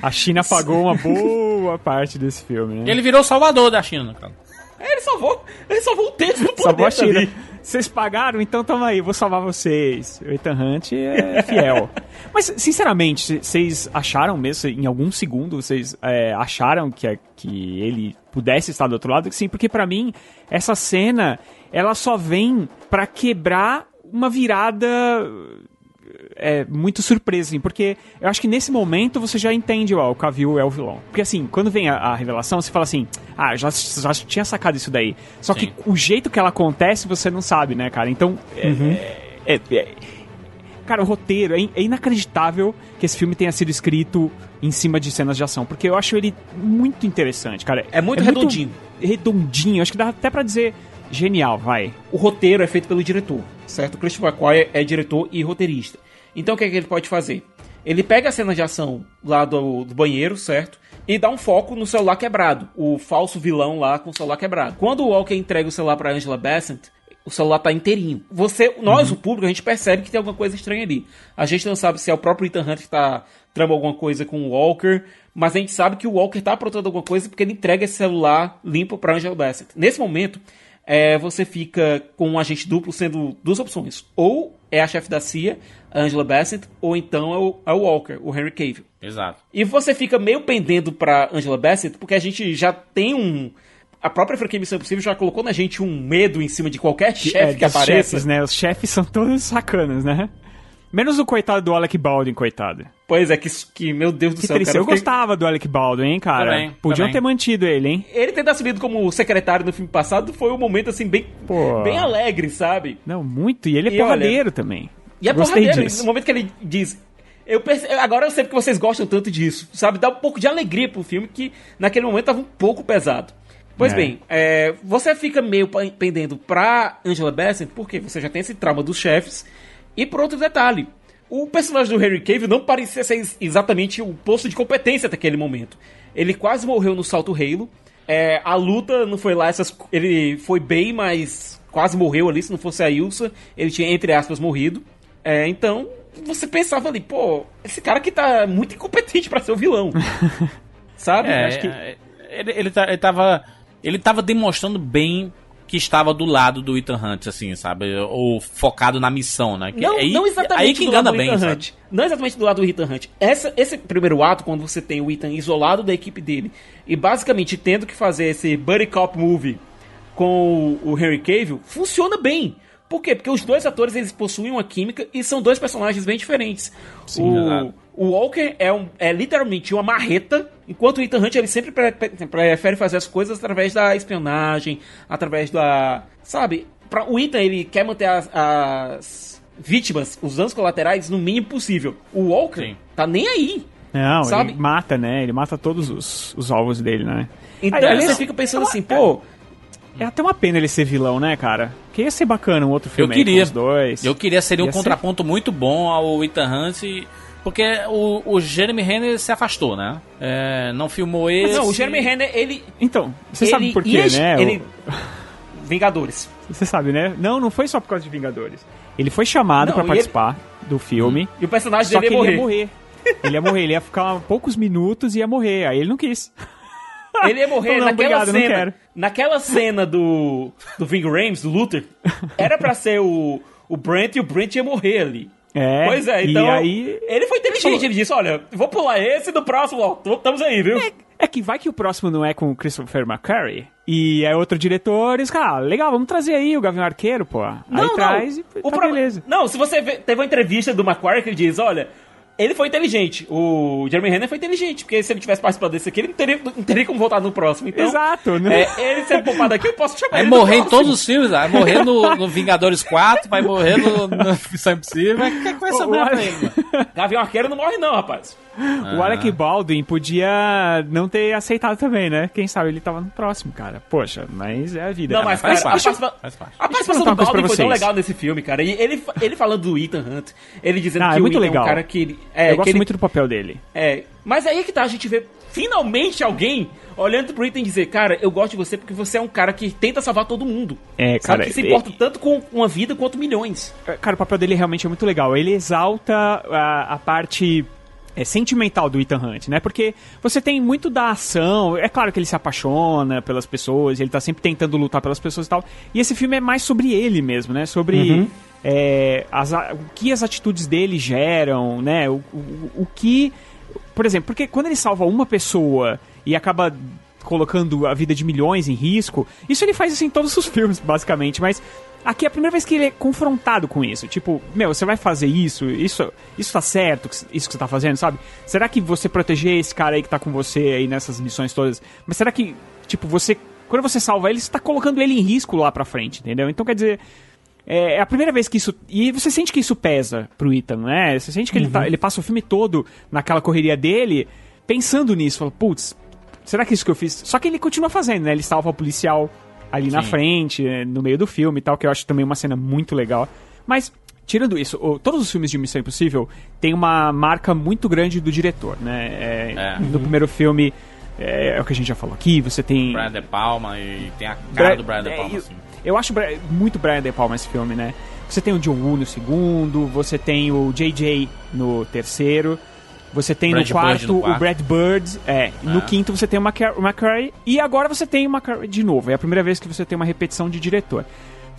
A China pagou uma boa parte desse filme, né? Ele virou salvador da China, cara. É, ele salvou, ele salvou um terço do Salvou a planeta China. ali. Vocês pagaram, então tamo aí, vou salvar vocês. O Ethan Hunt é fiel. Mas, sinceramente, vocês acharam mesmo, em algum segundo, vocês é, acharam que, é- que ele pudesse estar do outro lado? Sim, porque pra mim, essa cena, ela só vem pra quebrar uma virada é muito surpresa, assim, porque eu acho que nesse momento você já entende, ó, o Cavill é o vilão. Porque assim, quando vem a, a revelação, você fala assim, ah, já, já tinha sacado isso daí. Só Sim. que o jeito que ela acontece, você não sabe, né, cara? Então, é- é- é- é- cara, o roteiro, é, é inacreditável que esse filme tenha sido escrito em cima de cenas de ação, porque eu acho ele muito interessante, cara. É muito redondinho. redondinho, acho que dá até pra dizer genial, vai. O roteiro é feito pelo diretor, certo? O Christopher McQuarrie é diretor e roteirista. Então o que, é que ele pode fazer? ele pega a cena de ação lá do, do banheiro, certo? E dá um foco no celular quebrado. O falso vilão lá com o celular quebrado. Quando o Walker entrega o celular pra Angela Bassett, o celular tá inteirinho. Você, nós, o público, a gente percebe que tem alguma coisa estranha ali. A gente não sabe se é o próprio Ethan Hunt que tá trama alguma coisa com o Walker, mas a gente sabe que o Walker tá aprontando alguma coisa porque ele entrega esse celular limpo pra Angela Bassett. Nesse momento, é, você fica com um agente duplo sendo duas opções. Ou é a chefe da CIA, a Angela Bassett, ou então é o, é o Walker, o Henry Cavill. Exato. E você fica meio pendendo pra Angela Bassett, porque a gente já tem um. A própria franquia Missão Impossível já colocou na gente um medo em cima de qualquer chefe É, que apareça. chefes, né? Os chefes são todos sacanas, né? Menos o coitado do Alec Baldwin, coitado. Pois é, que, que meu Deus do Que céu, triste. cara. Eu gostava do Alec Baldwin, hein, cara? Também, Podiam também. ter mantido ele, hein? Ele ter assumido como secretário no filme passado foi um momento, assim, bem, Pô. bem alegre, sabe? Não, muito. E ele é E porradeiro também. E é porradeiro, disso. no momento que ele diz. Eu perce- Agora eu sei porque vocês gostam tanto disso, sabe? Dá um pouco de alegria pro filme que naquele momento tava um pouco pesado. Pois É. bem, é, você fica meio pendendo pra Angela Bassett, porque você já tem esse trauma dos chefes. E por outro detalhe, o personagem do Henry Cavill não parecia ser ex- exatamente o posto de competência até aquele momento. Ele quase morreu no salto Halo. É, a luta não foi lá essas. Ele foi bem, mas quase morreu ali. Se não fosse a Ilsa, ele tinha, entre aspas, morrido. É, então, você pensava ali, pô, esse cara aqui tá muito incompetente pra ser o vilão. Sabe? É, Acho que. é, ele, ele, tá- ele tava. Ele tava demonstrando bem que estava do lado do Ethan Hunt, assim, sabe? Ou focado na missão, né? Que Não, aí, não exatamente aí que do lado engana do bem, Ethan? Hunt. Não exatamente do lado do Ethan Hunt. Essa, esse primeiro ato, quando você tem o Ethan isolado da equipe dele e basicamente tendo que fazer esse buddy cop movie com o, o Henry Cavill, funciona bem. Por quê? Porque os dois atores eles possuem uma química e são dois personagens bem diferentes. Sim, o, o Walker é, um, é literalmente uma marreta, enquanto o Ethan Hunt ele sempre pre- pre- prefere fazer as coisas através da espionagem, através da. Sabe? Pra, o Ethan ele quer manter as, as vítimas, os danos colaterais, no mínimo possível. O Walker Sim. tá nem aí. Não, Sabe? ele mata, né? Ele mata todos os, os alvos dele, né? Então Aliás, você fica pensando assim, pô. É até uma pena ele ser vilão, né, cara? Que ia ser bacana um outro Eu filme aí com queria. os dois. Eu queria seria um Ia ser- contraponto muito bom ao Ethan Hunt. Porque o, o Jeremy Renner se afastou, né? É, não filmou esse. Não, o Jeremy Renner, ele. Então, você ele sabe por quê, ia- né? Ele... Vingadores. Você sabe, né? Não, não foi só por causa de Vingadores. Ele foi chamado Não, pra e participar do filme. E o personagem dele ia ele morrer. ia morrer. Ele ia morrer, ele ia ficar poucos minutos e ia morrer. Aí ele não quis. Ele ia morrer Não, não, naquela obrigado, não cena. quero. Naquela cena do. Do Ving Rhames, do Luther. Era pra ser o. O Brent e o Brent ia morrer ali. É. Pois é, e então. aí- Ele foi inteligente, Falou- ele disse: olha, vou pular esse no próximo, ó, estamos aí, viu? É que vai que o próximo não é com o Christopher McCurry e é outro diretor e os caras, ah, legal, vamos trazer aí o Gavião Arqueiro, pô. aí traz e O tá pro- beleza. Não, se você vê- teve uma entrevista do Macquarie que ele diz: olha. Ele foi inteligente. O Jeremy Renner foi inteligente, porque se ele tivesse participado desse aqui, ele não teria, não teria como voltar no próximo. Então, Exato, né? É, ele sendo poupado aqui, eu posso chamar Vai ele no morrer em todos os filmes, vai morrer no, no Vingadores 4, vai morrer no, no Missão Impossível. O que, é que vai sobrar pra ele, mano? Gavião Arqueiro não morre, não, rapaz. O Alec Baldwin podia não ter aceitado também, né? Quem sabe ele tava no próximo, cara. Poxa, mas é a vida. Não, cara. mas, faz cara, parte, participa- faz parte. a participação do Baldwin foi tão legal nesse filme, cara. E ele, ele falando do Ethan Hunt, ele dizendo Ah, que é o muito Ethan é legal. um cara que ele... É, Eu gosto ele- muito do papel dele. é, mas aí que tá, a gente vê finalmente alguém olhando pro Ethan e dizer, cara, eu gosto de você porque você é um cara que tenta salvar todo mundo. É, Sabe, cara, que se importa tanto com uma vida quanto milhões. Cara, o papel dele realmente é muito legal. Ele exalta a, a parte é, sentimental do Ethan Hunt, né? Porque você tem muito da ação. É claro que ele se apaixona pelas pessoas, ele tá sempre tentando lutar pelas pessoas e tal. E esse filme é mais sobre ele mesmo, né? Sobre é, as o que as atitudes dele geram, né? O, o, o que. Por exemplo, porque quando ele salva uma pessoa e acaba colocando a vida de milhões em risco, isso ele faz isso em todos os filmes, basicamente, mas aqui é a primeira vez que ele é confrontado com isso. Tipo, meu, você vai fazer isso? Isso, isso tá certo, isso que você tá fazendo, sabe? Será que você proteger esse cara aí que tá com você aí nessas missões todas, mas será que, tipo, você, quando você salva ele, você tá colocando ele em risco lá pra frente, entendeu? Então, quer dizer, é é a primeira vez que isso. E você sente que isso pesa pro Ethan, né? Você sente que ele, tá, ele passa o filme todo naquela correria dele, pensando nisso. Fala, putz, será que isso que eu fiz? Só que ele continua fazendo, né? Ele salva o policial ali na Sim. frente, né, no meio do filme e tal, que eu acho também uma cena muito legal. Mas, tirando isso, todos os filmes de Missão Impossível tem uma marca muito grande do diretor, né? É, É. No primeiro filme, é, é o que a gente já falou aqui, você tem... Brian De Palma e tem a cara Bra- do Brian De é, Palma, eu- assim. Eu acho muito Brian De Palma esse filme, né? Você tem o John Woo no segundo, você tem o JJ no terceiro, você tem no quarto, no o quarto. Brad Bird, é, no Ah. quinto você tem o o McCary e agora você tem o McCary de novo. É a primeira vez que você tem uma repetição de diretor.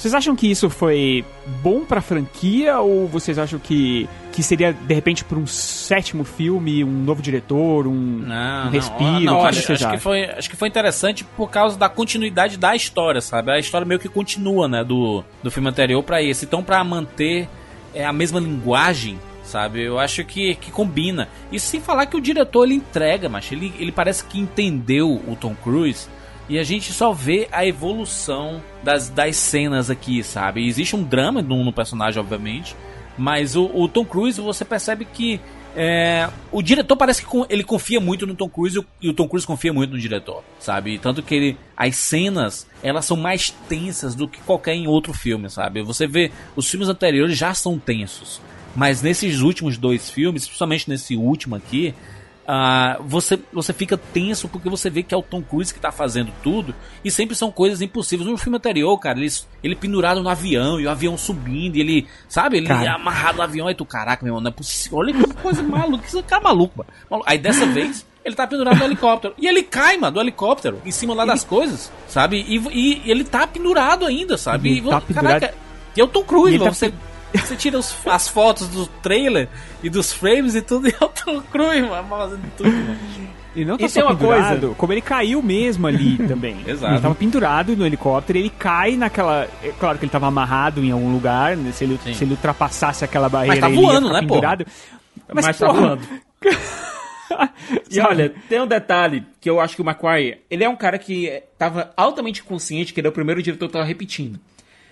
Vocês acham que isso foi bom pra franquia ou vocês acham que, que seria de repente para um sétimo filme, um novo diretor, um, Não, um não, respiro? não, o que acho, acho que foi, acho que foi interessante por causa da continuidade da história, sabe? A história meio que continua, né, do, do filme anterior pra esse. Então, pra manter é, a mesma linguagem, sabe? Eu acho que, que combina. E sem falar que o diretor ele entrega, mas ele, ele parece que entendeu o Tom Cruise. E a gente só vê a evolução das, das cenas aqui, sabe? Existe um drama no, no personagem, obviamente. Mas o, o Tom Cruise, você percebe que é, o diretor parece que ele confia muito no Tom Cruise e o, e o Tom Cruise confia muito no diretor, sabe? Tanto que ele, as cenas, elas são mais tensas do que qualquer em outro filme, sabe? Você vê, os filmes anteriores já são tensos. Mas nesses últimos dois filmes, principalmente nesse último aqui, ah, você, você fica tenso porque você vê que é o Tom Cruise que tá fazendo tudo e sempre são coisas impossíveis. No filme anterior, cara, ele, ele pendurado no avião e o avião subindo e ele, sabe, ele Cara. amarrado no avião. Aí tu, caraca, meu irmão, não é possível. Olha que coisa maluca, que cara maluco, mano. Maluco. Aí dessa vez. Ele tá pendurado no helicóptero. E ele cai, mano, do helicóptero, em cima lá das coisas, sabe? E, e ele tá pendurado ainda, sabe? Ele E, tá vo- pendurado. Caraca, e é o Tom Cruise, E ele mano. tá Você, você tira os- as fotos do trailer e dos frames e tudo, e é o Tom Cruise, mano, fazendo tudo, mano. E não tá E só tem uma pendurado, coisa- como ele caiu mesmo ali também. Exato. Ele tava pendurado no helicóptero, ele cai naquela. É claro que ele tava amarrado em algum lugar, né? se, ele, Sim. se ele ultrapassasse aquela barreira. tá ele ia voando, ficar né, pendurado. Mas, tá porra, voando. E olha, tem um detalhe que eu acho que o McQuarrie, ele é um cara que tava altamente consciente que ele é o primeiro diretor que tava repetindo.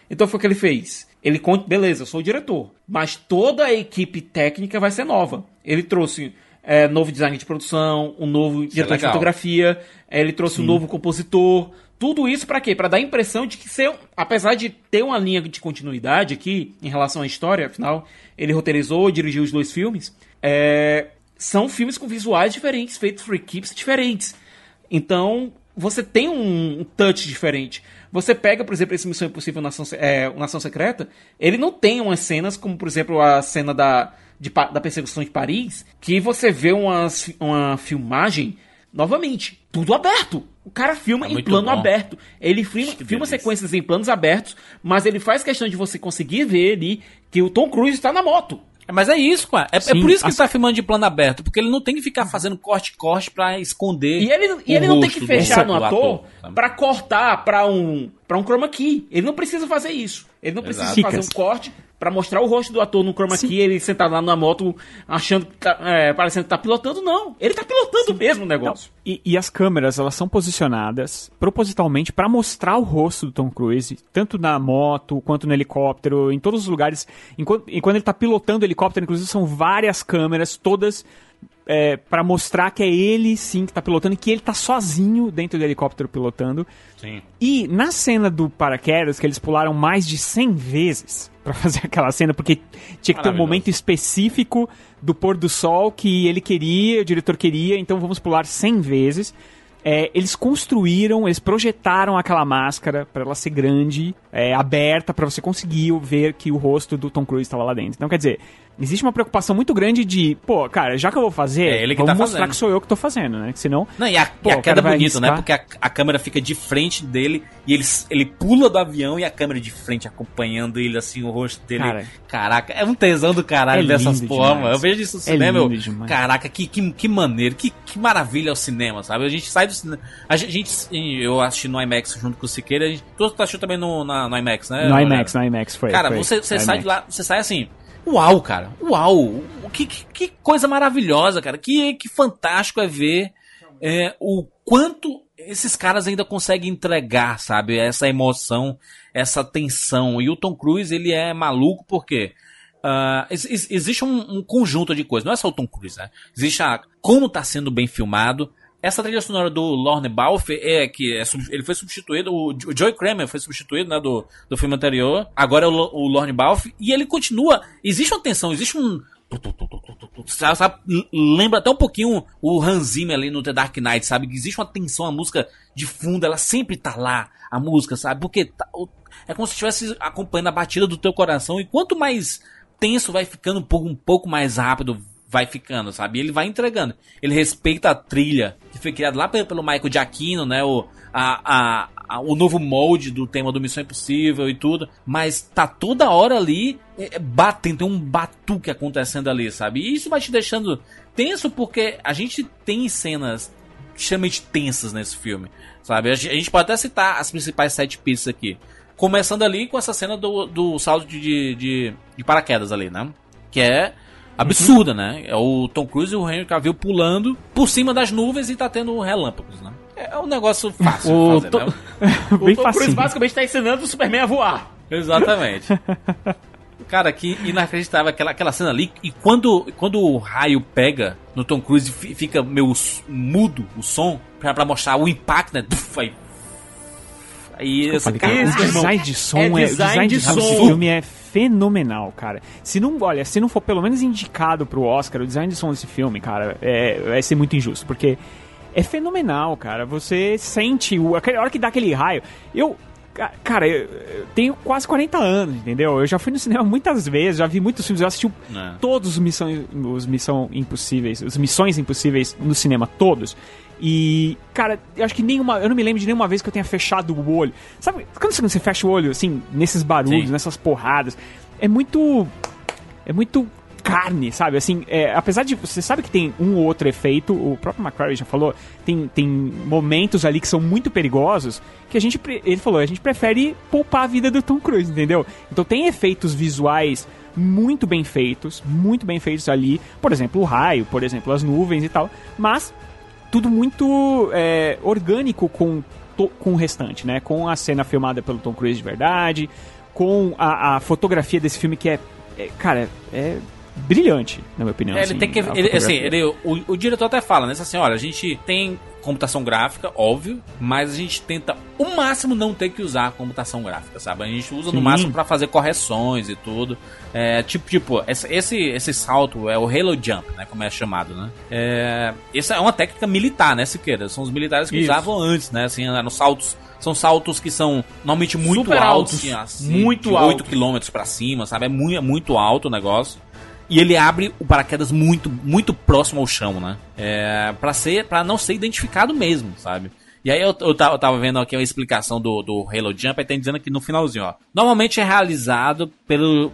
Então foi o que ele fez. Ele conta, beleza, eu sou o diretor, mas toda a equipe técnica vai ser nova. Ele trouxe eh, novo design de produção, um novo diretor de legal. fotografia, ele trouxe um novo compositor. Tudo isso pra quê? Pra dar a impressão de que apesar de ter uma linha de continuidade aqui em relação à história, afinal, ele roteirizou e dirigiu os dois filmes, é, são filmes com visuais diferentes, feitos por equipes diferentes. Então, você tem um, um touch diferente. Você pega, por exemplo, esse Missão Impossível Nação, é, Nação Secreta, ele não tem umas cenas como, por exemplo, a cena da, de da perseguição de Paris, que você vê umas, uma filmagem, novamente, tudo aberto. O cara filma É em plano bom. aberto. Ele filma, Que filma sequências em planos abertos, mas ele faz questão de você conseguir ver ali que o Tom Cruise está na moto. Mas é isso, cara. É, é Sim, por isso que a- ele tá filmando de plano aberto, porque ele não tem que ficar fazendo corte-corte pra esconder. E ele, e ele não tem que fechar no ator, sabe? pra cortar pra um, pra um chroma key. Ele não precisa fazer isso. Ele não precisa Exato. fazer um corte pra mostrar o rosto do ator no chroma Sim. key, ele sentado lá na moto achando que tá, é, parecendo que tá pilotando. Não, ele tá pilotando mesmo o negócio. E, e as câmeras, elas são posicionadas propositalmente pra mostrar o rosto do Tom Cruise, tanto na moto quanto no helicóptero, em todos os lugares. Enquanto, e quando ele tá pilotando o helicóptero, inclusive, são várias câmeras, todas é, para mostrar que é ele sim que tá pilotando, e que ele tá sozinho dentro do helicóptero pilotando. Sim. E na cena do paraquedas, que eles pularam mais de 100 vezes pra fazer aquela cena, porque tinha que ter um momento específico do pôr do sol que ele queria, o diretor queria, então vamos pular 100 vezes. É, eles construíram, eles projetaram aquela máscara pra ela ser grande, é, aberta, pra você conseguir ver que o rosto do Tom Cruise estava lá dentro. Então, quer dizer, existe uma preocupação muito grande de, pô, cara, já que eu vou fazer, É ele que vamos tá mostrar fazendo. que sou eu que tô fazendo, né? Que senão. Não, e a, Pô, e a queda é né? Porque a, a câmera fica de frente dele e ele, ele pula do avião e a câmera de frente acompanhando ele, assim, o rosto dele. Cara. Caraca, é um tesão do caralho É dessas porra. Eu vejo isso no É cinema, eu, lindo demais. caraca, que, que, que maneiro, que, que maravilha é o cinema, sabe? A gente sai do cinema. A gente, eu assisti no IMAX junto com o Siqueira, a gente, tu assistiu também no, na- no IMAX, né? No? IMAX, no IMAX foi. Cara, foi. você, você sai de lá, você sai assim, uau, cara, uau, que, que, que coisa maravilhosa, cara, que, que fantástico é ver é, o quanto esses caras ainda conseguem entregar, sabe, essa emoção, essa tensão, e o Tom Cruise, ele é maluco porque ex- existe um, um conjunto de coisas, não é só o Tom Cruise, né, existe a, como tá sendo bem filmado, essa trilha sonora do Lorne Balfe é que é, ele foi substituído, o, Joey Kramer foi substituído, né, do, do filme anterior. Agora é o, o Lorne Balfe e ele continua. Existe uma tensão, existe um sabe, sabe, lembra até um pouquinho o Hans Zimmer ali no The Dark Knight, sabe? Existe uma tensão, a música de fundo, ela sempre tá lá, a música, sabe? Porque tá- é como se estivesse acompanhando a batida do teu coração e quanto mais tenso vai ficando um pouco, um pouco mais rápido vai ficando, sabe? Ele vai entregando. Ele respeita a trilha que foi criada lá pelo, Michael Giacchino, né? O, a, a, a- o novo molde do tema do Missão Impossível e tudo. Mas tá toda hora ali é, é, batendo, tem um batuque acontecendo ali, sabe? E isso vai te deixando tenso porque a gente tem cenas extremamente tensas nesse filme, sabe? A gente pode até citar as principais sete pistas aqui. Começando ali com essa cena do, do salto de, de, de paraquedas ali, né? Que é absurda, né? É o Tom Cruise e o Henry Cavill pulando por cima das nuvens e tá tendo relâmpagos, né? É um negócio fácil O de fazer, Tom- né? O Tom Cruise basicamente tá ensinando o Superman a voar. Exatamente. Cara, que inacreditável aquela, aquela cena ali. E quando, quando o raio pega no Tom Cruise e fi- fica meio mudo o som, pra, pra mostrar o impacto, né? Duf, aí. Aí esse Falei, cara. o design de som É é, o design design de de som desse som. filme é fenomenal, cara. Se não, olha, se não for pelo menos indicado pro Oscar, o design de som desse filme, cara, é, vai ser muito injusto, porque é fenomenal, cara. Você sente o, aquela hora que dá aquele raio. Eu ca- Cara, eu eu tenho quase 40 anos, entendeu? Eu já fui no cinema muitas vezes, já vi muitos filmes, eu assisti É. todos os Missões, os Missão Impossíveis, os Missões Impossíveis no cinema, todos. E, cara, eu acho que nenhuma. Eu não me lembro de nenhuma vez que eu tenha fechado o olho. Sabe, quando você- fecha o olho, assim, nesses barulhos, Sim. nessas porradas, é muito. É muito carne, sabe? Assim, é, apesar de. Você sabe que tem um ou outro efeito, o próprio McCrary já falou, tem, tem momentos ali que são muito perigosos, que a gente. Ele falou, a gente prefere poupar a vida do Tom Cruise, entendeu? Então tem efeitos visuais muito bem feitos, muito bem feitos ali. Por exemplo, o raio, por exemplo, as nuvens e tal. Mas tudo muito é, orgânico com, com o restante, né? Com a cena filmada pelo Tom Cruise de verdade, com a, a fotografia desse filme que é, é, cara, é brilhante, na minha opinião. É, ele assim, tem que. Ele, assim, ele, o, o diretor até fala, né? Assim, olha, a gente tem computação gráfica, óbvio, mas a gente tenta o máximo não ter que usar a computação gráfica, sabe? A gente usa no Sim. máximo pra fazer correções e tudo. É, tipo, tipo, esse, esse, salto é o Halo Jump, né? Como é chamado, né? É, essa é uma técnica militar, né, Siqueira? São os militares que Isso. usavam antes, né? Assim, nos saltos. São saltos que são normalmente muito Super altos, altos. assim, Muito de alto. 8 km pra cima, sabe? É muito, é muito alto o negócio. E ele abre o paraquedas muito, muito próximo ao chão, né? É, pra, ser, pra não ser identificado mesmo, sabe? E aí eu, eu, tava, eu tava vendo aqui a explicação do, do Halo Jump, aí tem dizendo aqui no finalzinho, ó. Normalmente é realizado pelo.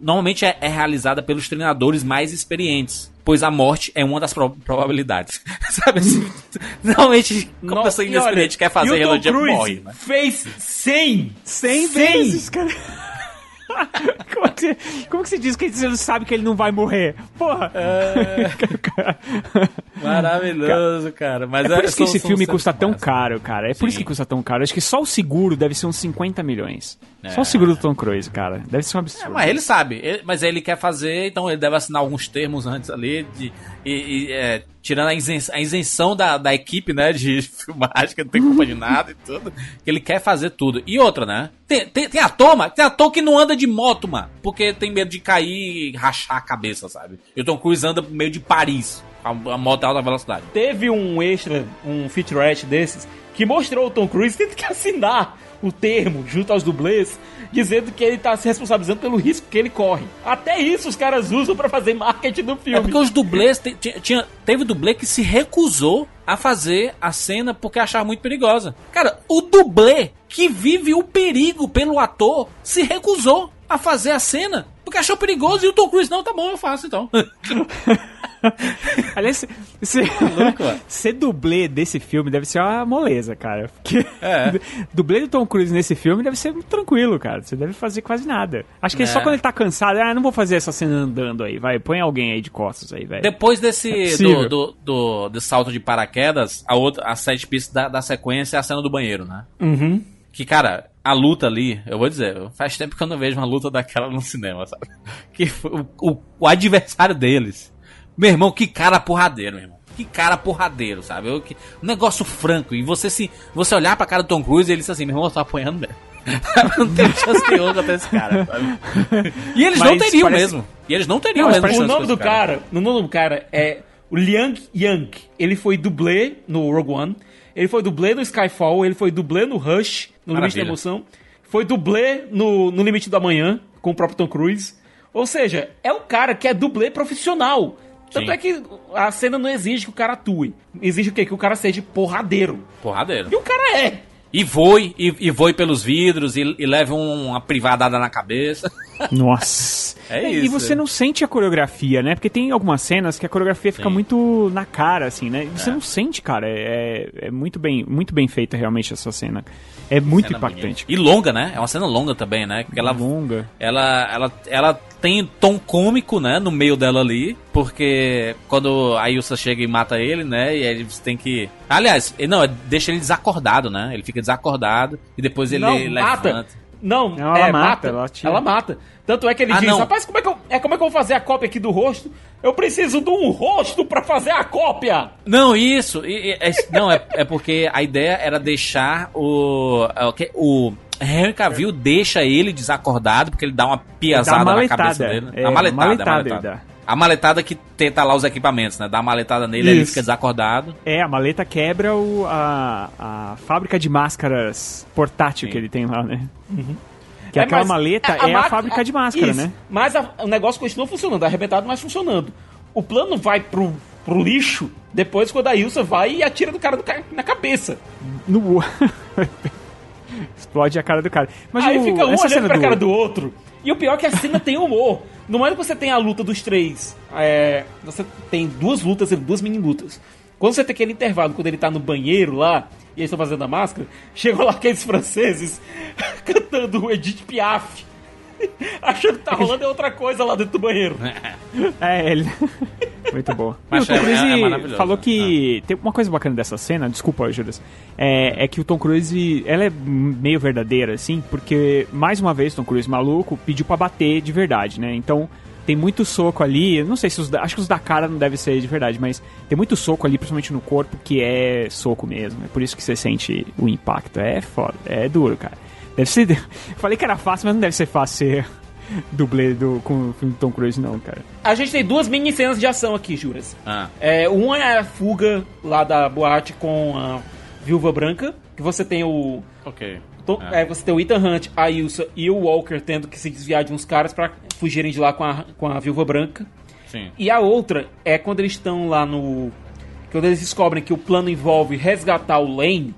Normalmente é, é realizada pelos treinadores mais experientes. Pois a morte é uma das pro- probabilidades. Sabe assim? Normalmente, como a pessoa E olha, inexperiente quer fazer Halo Jump, morre, né? Fez 100! 100 vezes, cara. como, que você, como que você diz que você não sabe que ele não vai morrer? Porra! É. Maravilhoso, cara. Mas É por isso que esse filme custa tão massa. caro, cara. É por isso Sim. que custa tão caro. Acho que só o seguro deve ser uns 50 milhões. É. Só o seguro do Tom Cruise, cara. Deve ser um absurdo. É, mas ele sabe, ele- mas ele quer fazer, então ele deve assinar alguns termos antes ali, de, e, e, é, tirando a isenção, a isenção da, da equipe, né, de filmagem, que não tem culpa de nada e tudo, que ele quer fazer tudo. E outra, né, tem, tem, tem ator, mano, tem ator que não anda de moto, mano, porque tem medo de cair e rachar a cabeça, sabe? E o Tom Cruise anda meio de Paris, a, a moto alta velocidade. Teve um extra, um featurette desses, que mostrou o Tom Cruise tendo que assinar o termo junto aos dublês, dizendo que ele tá se responsabilizando pelo risco que ele corre. Até isso os caras usam pra fazer marketing do É filme. porque os dublês, te- tinha- teve dublê que se recusou a fazer a cena porque achava muito perigosa. Cara, o dublê que vive o perigo pelo ator se recusou a fazer a cena porque achou perigoso e o Tom Cruise, não, tá bom, eu faço então. Aliás, ser, mano. ser dublê desse filme deve ser uma moleza, cara. Porque É. dublê do Tom Cruise nesse filme deve ser muito tranquilo, cara. Você deve fazer quase nada. Acho que é. É. só quando ele tá cansado, ah, não vou fazer essa cena andando aí, vai, põe alguém aí de costas aí, velho. Depois desse É do, do, do, do salto de paraquedas, a outra, a sete pistas da, da sequência é a cena do banheiro, né? Uhum. Que, cara, a luta ali, eu vou dizer, faz tempo que eu não vejo uma luta daquela no cinema, sabe? Que o, o, o adversário deles. Meu irmão, que cara porradeiro, meu irmão. que cara porradeiro, sabe? Eu, que, um negócio franco. E você se você olhar pra cara do Tom Cruise e ele diz assim, meu irmão, eu tô apanhando mesmo. não tem chance nenhuma contra esse cara, sabe? E eles não Mas teriam parece- mesmo. E eles não teriam Não, mesmo o nome do cara. cara, o nome do cara é o Liang Yang. Ele foi dublê no Rogue One, ele foi dublê no Skyfall, ele foi dublê no Rush, no Limite Maravilha. da Emoção, foi dublê no, no Limite da Manhã, com o próprio Tom Cruise. Ou seja, é o cara que é dublê profissional. Tanto Sim. é que a cena não exige que o cara atue. Exige o quê? Que o cara seja porradeiro. Porradeiro. E o cara é. E voe, e, e voe pelos vidros, e, e leve um- uma privadada na cabeça. Nossa. É E isso. você não sente a coreografia, né? Porque tem algumas cenas que a coreografia fica Sim. muito na cara, assim, né? E Você É. não sente, cara. É, é muito bem, muito bem feita realmente essa cena. É muito Cena impactante. bonita. E longa, né? É uma cena longa também, né? Porque ela, Longa. ela, ela, ela tem tom cômico, né? No meio dela ali. Porque quando a Ilsa chega e mata ele, né? E aí você tem que. Aliás, não, é- deixa ele desacordado, né? Ele fica desacordado e depois ele não, levanta. mata. Não, Não, é, ela mata. mata, Ela, ela mata. Tanto é que ele Ah, diz, não. rapaz, como é, que eu, é, como é que eu vou fazer a cópia aqui do rosto? Eu preciso de um rosto pra fazer a cópia! Não, isso. e- e- é- não, é, é porque a ideia era deixar o. é, o que- O Henry Cavill deixa ele desacordado, porque ele dá uma piazada Dá uma na cabeça maletada. dele. né? É, a maletada, uma maletada a ele maletada. A maletada que tenta lá os equipamentos, né? Dá uma maletada nele, ele Isso. fica desacordado. É, a maleta quebra o, a, a fábrica de máscaras portátil Sim. que ele tem lá, né? Que É, aquela maleta é a, máquina- fábrica de máscara, isso. né? Mas a- o negócio continua funcionando, arrebentado, mas funcionando. O plano vai pro, pro lixo depois quando a Ilsa vai e atira do cara do ca- na cabeça. No... Explode a cara do cara. Mas Aí o- fica um olhando pra do- cara do outro. E o pior é que a cena tem humor. No momento que você tem a luta dos três, é, você tem duas lutas, duas mini lutas. Quando você tem aquele intervalo, quando ele tá no banheiro lá, e eles estão fazendo a máscara, chegam lá aqueles franceses cantando o Edith Piaf. Achando que tá rolando outra coisa lá dentro do banheiro. É, ele. Muito bom. Mas o Tom é- Cruise é maravilhoso. falou que. Tem uma coisa bacana dessa cena, desculpa, Judas. É, é que o Tom Cruise. Ela é meio verdadeira, assim, porque, mais uma vez, o Tom Cruise maluco pediu pra bater de verdade, né? Então. Tem muito soco ali, não sei se os da, acho que os da cara não deve ser de verdade, mas tem muito soco ali, principalmente no corpo, que é soco mesmo. É por isso que você sente o impacto. É foda, é duro, cara. Deve ser. Eu falei que era fácil, mas não deve ser fácil ser dublê do, com o filme do Tom Cruise, não, cara. A gente tem duas mini cenas de ação aqui, Juras. Ah, É, uma é a fuga lá da boate com a Viúva Branca, que você tem o ok. Então, é, você tem o Ethan Hunt, a Ilsa e o Walker tendo que se desviar de uns caras pra fugirem de lá com a, com a Viúva Branca. Sim. E a outra é quando eles estão lá no. Quando eles descobrem que o plano envolve resgatar o Lane.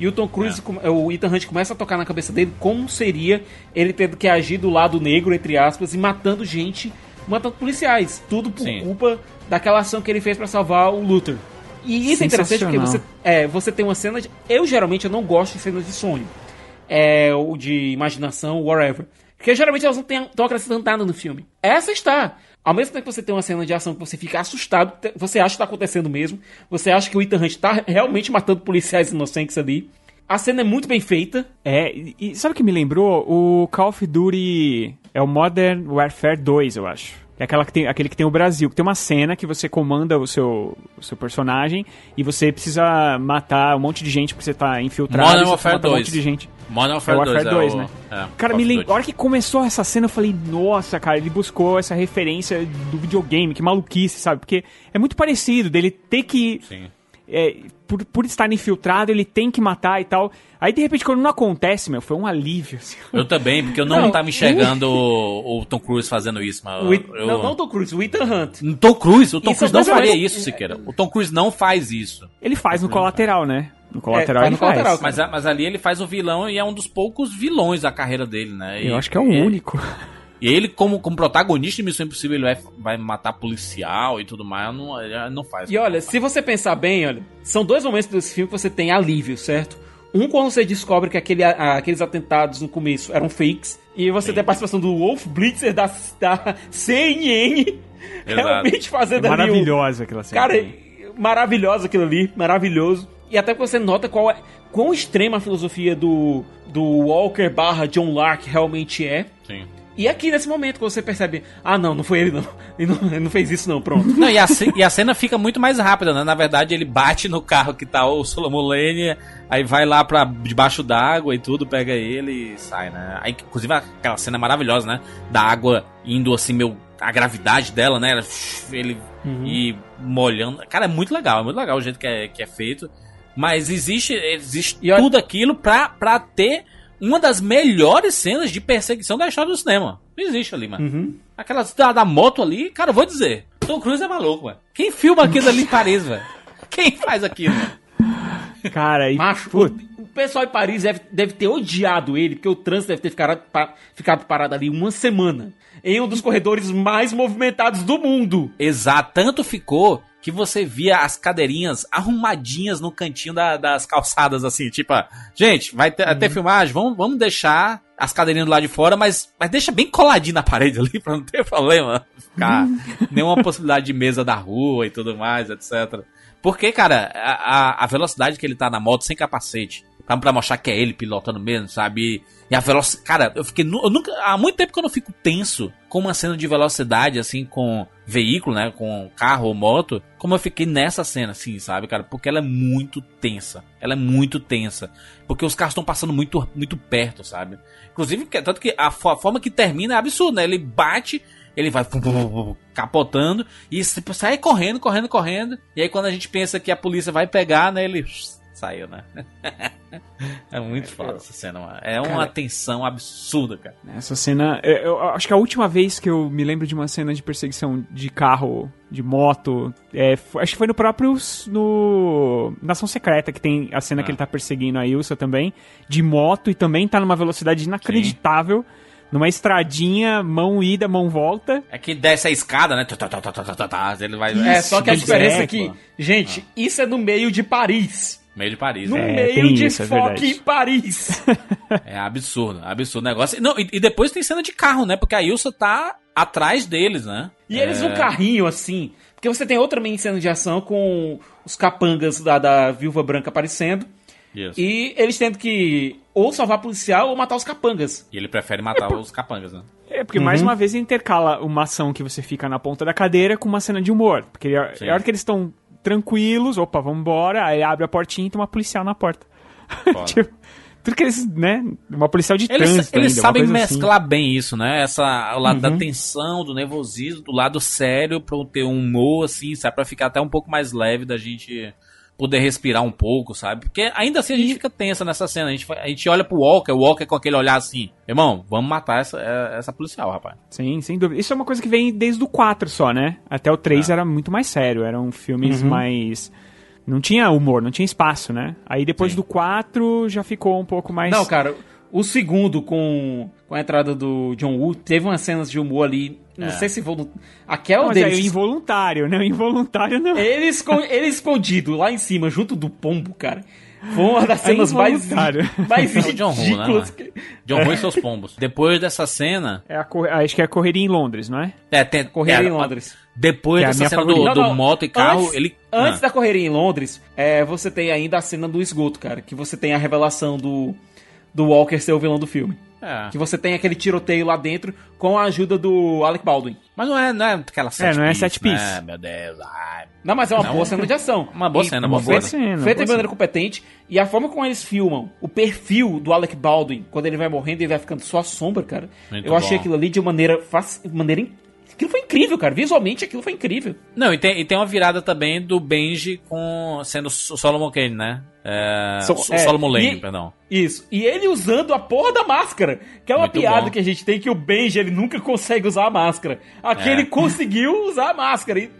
E o Tom Cruise, come- o Ethan Hunt começa a tocar na cabeça dele como seria ele tendo que agir do lado negro, entre aspas, e matando gente, matando policiais. Tudo por Sim. culpa daquela ação que ele fez pra salvar o Luther. E isso é interessante porque você, é, você tem uma cena de. Eu geralmente eu não gosto de cenas de sonho. É, ou de imaginação, whatever. Porque geralmente elas não estão acrescentando nada no filme. Essa está. Ao mesmo tempo que você tem uma cena de ação que você fica assustado, você acha que está acontecendo mesmo, você acha que o Ethan Hunt está realmente matando policiais inocentes ali. A cena é muito bem feita. É, e, e sabe o que me lembrou? O Call of Duty é o Modern Warfare 2, eu acho. É aquela que tem, aquele que tem o Brasil, que tem uma cena que você comanda o seu, o seu personagem e você precisa matar um monte de gente porque você tá infiltrado. Modern Warfare mata um 2. monte de gente. Modern É Warfare, Warfare 2, 2, é o- né? é, Cara, me of lem... Duty. a hora que começou essa cena, eu falei, nossa, cara, ele buscou essa referência do videogame, que maluquice, sabe? Porque é muito parecido dele ter que. Sim. É, por, por estar infiltrado, ele tem que matar e tal. Aí, de repente, quando não acontece, meu, foi um alívio. Assim. Eu também, porque eu não, Não, tava enxergando o, o Tom Cruise fazendo isso, mas O eu... Não, não o Tom Cruise, o Ethan Hunt. O Tom Cruise, o Tom Isso Cruise é não faria isso, Siqueira. O Tom Cruise não faz isso. Ele faz no colateral, né? No colateral faz ele no faz. colateral, Mas, mas ali ele faz o vilão e é um dos poucos vilões da carreira dele, né? E- Eu acho que é o único. E ele, como, como protagonista de Missão Impossível, ele vai, vai matar policial e tudo mais, não, ele não faz. E olha, se você pensar bem, olha, são dois momentos desse filme que você tem alívio, certo? Um quando você descobre que aquele, aqueles atentados no começo eram fakes, e você tem a participação do Wolf Blitzer da, da CNN realmente É fazendo ali um- maravilhosa aquela cena. Cara, maravilhoso aquilo ali, maravilhoso. E até que você nota qual é, quão extrema a filosofia do, do Walker barra John Lark realmente é. Sim. E aqui nesse momento, quando você percebe, ah, não, não foi ele não. Ele não, ele não fez isso não, pronto. Não, e a, e a cena fica muito mais rápida, né? Na verdade, ele bate no carro que tá o Solomon Lane, aí vai lá pra debaixo d'água e tudo, pega ele e sai, né? Aí, inclusive, aquela cena maravilhosa, né? Da água indo assim, meu. A gravidade dela, né? Ela- Ele e molhando. Cara, é muito legal, é muito legal o jeito que é, que é feito. Mas existe, existe E olha- tudo aquilo pra, pra ter uma das melhores cenas de perseguição da história do cinema. Não existe ali, mano. Uhum. Aquela da, da moto ali, cara, eu vou dizer. Tom Cruise é maluco, mano. Quem filma aquilo ali em Paris, velho? Quem faz aquilo, mano? Cara, e. Macho, o pessoal em Paris deve, deve ter odiado ele, porque o trânsito deve ter ficado, pa- ficado parado ali uma semana. Em um dos corredores mais movimentados do mundo. Exato, tanto ficou que você via as cadeirinhas arrumadinhas no cantinho da- das calçadas, assim, tipo, ah, gente, vai ter, ter filmagem, vamos, vamos deixar as cadeirinhas do lado de fora, mas, mas deixa bem coladinho na parede ali pra não ter problema. Ficar nenhuma possibilidade de mesa da rua e tudo mais, etc. Porque, cara, a- a velocidade que ele tá na moto sem capacete, pra, pra mostrar que é ele pilotando mesmo, sabe? E a velocidade. Cara, eu fiquei. Eu nunca, há muito tempo que eu não fico tenso com uma cena de velocidade, assim, com veículo, né? Com carro ou moto, como eu fiquei nessa cena, assim, sabe, cara? Porque ela é muito tensa. Ela é muito tensa. Porque os carros estão passando muito, muito perto, sabe? Inclusive, tanto que a, fo- a forma que termina é absurda, né? Ele bate, ele vai capotando e sai correndo, correndo, correndo. E aí quando a gente pensa que a polícia vai pegar, né? Ele saiu, né? é muito foda essa cena, mano. É uma Cara, tensão absurda, cara. Essa cena. Eu, eu acho que a última vez que eu me lembro de uma cena de perseguição de carro, de moto, é, foi- acho que foi no próprio. no Nação Secreta, que tem a cena Ah. que ele tá perseguindo a Ilsa também, de moto, e também tá numa velocidade inacreditável, numa estradinha, mão ida, mão volta. É que desce a escada, né? Ele vai. É, só que a Isso, diferença é, é que, gente, isso é no meio de Paris. Meio de Paris, No né? É, meio tem de isso, é fucking verdade. Paris. É absurdo, absurdo o negócio. Não, e, e depois tem cena de carro, né? Porque a Ilsa tá atrás deles, né? E eles É, no carrinho, assim. Porque você tem outra mini cena de ação com os capangas da, da Viúva Branca aparecendo. Isso. E eles tendo que ou salvar policial ou matar os capangas. E ele prefere matar os capangas, né? É, porque mais uma vez intercala uma ação que você fica na ponta da cadeira com uma cena de humor. Porque a, Sim. a hora que eles estão tranquilos, opa, vamos embora, aí abre a portinha e tem uma policial na porta. Tipo, tudo que eles, né? Uma policial de Eles, trânsito. eles ainda, sabem assim. mesclar bem isso, né? Essa, o lado Uhum. da tensão, do nervosismo, do lado sério, pra ter um humor, assim, sabe? Pra ficar até um pouco mais leve da gente poder respirar um pouco, sabe? Porque ainda assim a gente fica tensa nessa cena. A gente, a gente olha pro Walker, o Walker com aquele olhar assim, irmão, vamos matar essa, é- essa policial, rapaz. Sim, sem dúvida. Isso é uma coisa que vem desde o 4 só, né? Até o 3 Ah. era muito mais sério, eram filmes Uhum. mais. Não tinha humor, não tinha espaço, né? Aí depois Sim. do 4 já ficou um pouco mais. Não, cara, o segundo com, com a entrada do John Woo, teve umas cenas de humor ali. Não É. sei se vou. Aquela Não, mas é deles. involuntário, né? Involuntário não. Ele, esco- ele escondido lá em cima, junto do pombo, cara. Foi uma das cenas mais, involuntário. mais É John né, ridículas. que- John Woo e seus pombos. Depois dessa cena. É a cor- Acho que é a correria em Londres, não é? É, tem, Correria é, em Londres. Depois é a dessa cena do, do Não, não. moto e carro, Antes- ele. Antes Ah, da correria em Londres, é, você tem ainda a cena do esgoto, cara. Que você tem a revelação do, do Walker ser o vilão do filme. É. Que você tem aquele tiroteio lá dentro com a ajuda do Alec Baldwin. Mas não é, não é aquela set não é piece, set piece. Né? Meu Deus. Ai. Não, mas é uma Não. boa cena de ação. Uma boa E- cena, uma boa feita- cena, Feita boa de maneira cena. competente. E a forma como eles filmam o perfil do Alec Baldwin, quando ele vai morrendo e vai ficando só a sombra, cara. Muito eu achei bom. aquilo ali de maneira. fac- maneira in- Aquilo foi incrível, cara. Visualmente aquilo foi incrível. Não, e tem, e tem uma virada também do Benji com sendo o Solomon Kane, né? É, So- é, Solomon Lane, e- perdão. Isso. E ele usando a porra da máscara. Que é uma Muito piada bom. que a gente tem que o Benji ele nunca consegue usar a máscara. Aqui É. ele conseguiu usar a máscara. E,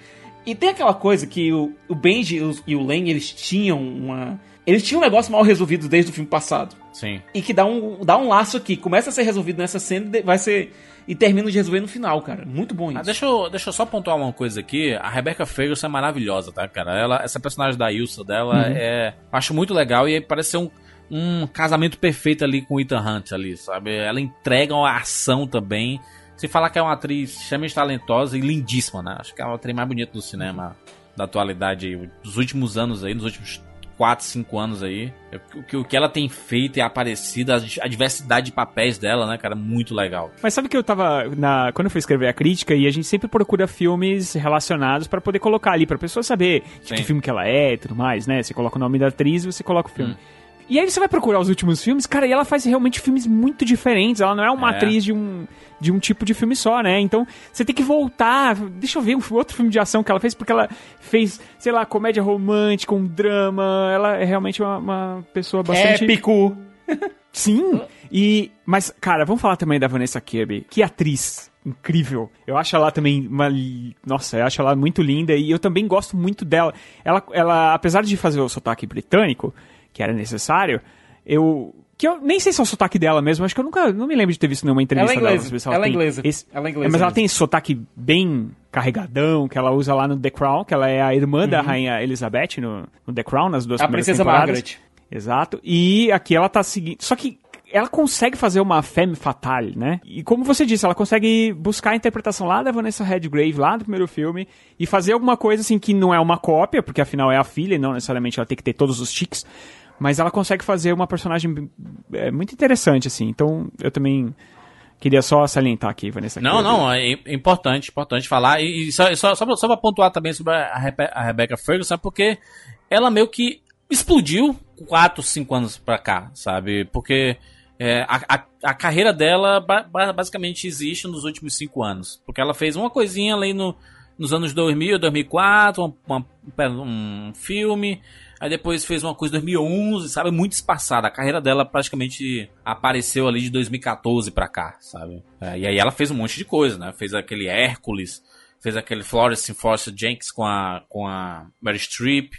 e tem aquela coisa que o, o Benji e o, e o Lane eles tinham uma. Eles tinham um negócio mal resolvido desde o filme passado. Sim. E que dá um, dá um laço aqui. Começa a ser resolvido nessa cena e vai ser. E termina de resolver no final, cara. Muito bom isso. Ah, deixa, eu, deixa eu só pontuar uma coisa aqui. A Rebecca Ferguson é maravilhosa, tá, cara? Ela, essa personagem da Ilsa dela Uhum. é. Acho muito legal e parece ser um, um casamento perfeito ali com o Ethan Hunt ali, sabe? Ela entrega uma ação também. Se falar que é uma atriz extremamente talentosa e lindíssima, né? Acho que é a atriz mais bonita do cinema da atualidade, dos últimos anos aí, nos últimos 4, 5 anos aí. O que, o que ela tem feito e aparecido, a, diversidade de papéis dela, né, cara, muito legal. Mas sabe que eu tava na quando eu fui escrever a crítica e a gente sempre procura filmes relacionados pra poder colocar ali pra pessoa saber Sim. que filme que ela é e tudo mais, né? Você coloca o nome da atriz e você coloca o filme. Hum. E aí você vai procurar os últimos filmes, cara, e ela faz realmente filmes muito diferentes. Ela não é uma É. atriz de um, de um tipo de filme só, né? Então você tem que voltar. Deixa eu ver um outro filme de ação que ela fez, porque ela fez, sei lá, comédia romântica, um drama. Ela é realmente uma, uma pessoa bastante. Épico. Sim. E, mas, cara, vamos falar também da Vanessa Kirby. Que atriz incrível. Eu acho ela também uma, nossa, eu acho ela muito linda e eu também gosto muito dela. Ela, ela apesar de fazer o sotaque britânico, que era necessário, eu que eu nem sei se é o sotaque dela mesmo, acho que eu nunca não me lembro de ter visto nenhuma entrevista Ela é inglesa, dela. se ela é inglesa, esse- ela é inglesa mas ela tem esse sotaque bem carregadão que ela usa lá no The Crown, que ela é a irmã da rainha Elizabeth no, no The Crown nas duas Uhum. A primeiras princesa temporadas. Margaret. Exato. E aqui ela tá seguindo. Só que ela consegue fazer uma femme fatale, né? E como você disse, ela consegue buscar a interpretação lá da Vanessa Redgrave, lá do primeiro filme, e fazer alguma coisa assim que não é uma cópia, porque afinal é a filha e não necessariamente ela tem que ter todos os tiques. Mas ela consegue fazer uma personagem é, muito interessante, assim. Então eu também queria só salientar aqui, Vanessa. Não, não, é é importante, importante falar. E, só, só, só, só pra pontuar também sobre a, Rebe a Rebecca Ferguson, porque ela meio que explodiu 4, 5 anos pra cá, sabe? Porque é, a, a, a carreira dela ba- ba- basicamente existe nos últimos 5 anos. Porque ela fez uma coisinha ali no, nos anos 2000, 2004, uma- uma- um filme. Aí depois fez uma coisa em 2011, sabe? Muito espaçada. A carreira dela praticamente apareceu ali de 2014 pra cá, sabe? É, e aí ela fez um monte de coisa, né? Fez aquele Hércules, fez aquele Florence Force Jenks com a, com a Mary Streep.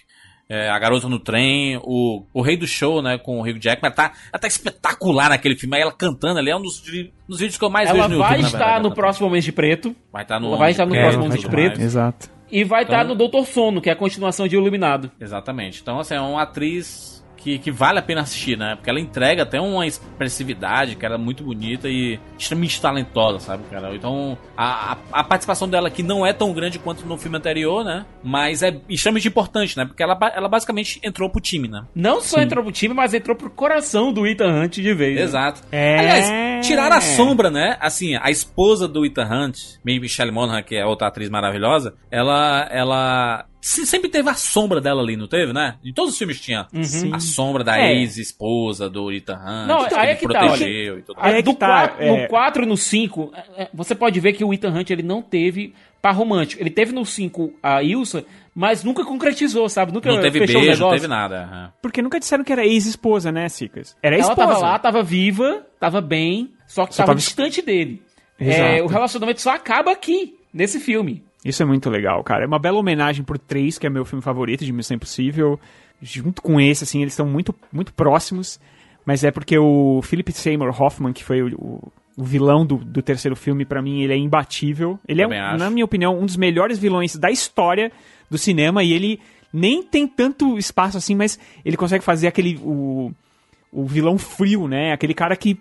é, a Garota no Trem, o, o Rei do Show, né, com o Hugh Jackman, ela tá, ela tá espetacular naquele filme, aí ela cantando ali, é um dos, dos vídeos que eu mais Ela vejo no vai YouTube, na estar verdade, no ela próximo Homem de Preto. Vai estar no Ela vai estar no próximo e de Preto. Exato. E vai estar Então- no Doutor Sono, que é a continuação de Iluminado. Exatamente. Então, assim, é uma atriz que, que vale a pena assistir, né? Porque ela entrega até uma expressividade, que era muito bonita e extremamente talentosa, sabe, cara? Então, a, a, a participação dela aqui não é tão grande quanto no filme anterior, né? Mas é extremamente importante, né? Porque ela, ela basicamente entrou pro time, né? Não só entrou pro time, mas entrou pro coração do Ethan Hunt de vez. né? Exato. É. Aliás, tiraram a sombra, né? Assim, a esposa do Ethan Hunt, Michelle Monaghan, que é outra atriz maravilhosa, ela, ela sempre teve a sombra dela ali, não teve, né? Em todos os filmes tinha Sim. a sombra da É. ex-esposa do Ethan Hunt, Não, que aí ele é que tá, protegeu e tudo Aí é do que tá, quatro- é. No 4 e no 5, é, é, você pode ver que o Ethan Hunt ele não teve par romântico. Ele teve no 5 a Ilsa, mas nunca concretizou, sabe? Nunca Não teve fechou beijo, não teve nada. aham. Porque nunca disseram que era ex-esposa, né, Cicas? Era Ela esposa. tava lá, tava viva, tava bem, só que Só tava, tava- distante dele. Exato. É, o relacionamento só acaba aqui, nesse filme. Isso é muito legal, cara. É uma bela homenagem por três, que é meu filme favorito de Missão Impossível. Junto com esse, assim, eles estão muito, muito próximos. Mas é porque o Philip Seymour Hoffman, que foi o, o- o vilão do, do terceiro filme, pra mim, ele é imbatível. Ele Também é, acho. na minha opinião, um dos melhores vilões da história do cinema. E ele nem tem tanto espaço assim, mas ele consegue fazer aquele. O, o vilão frio, né? Aquele cara que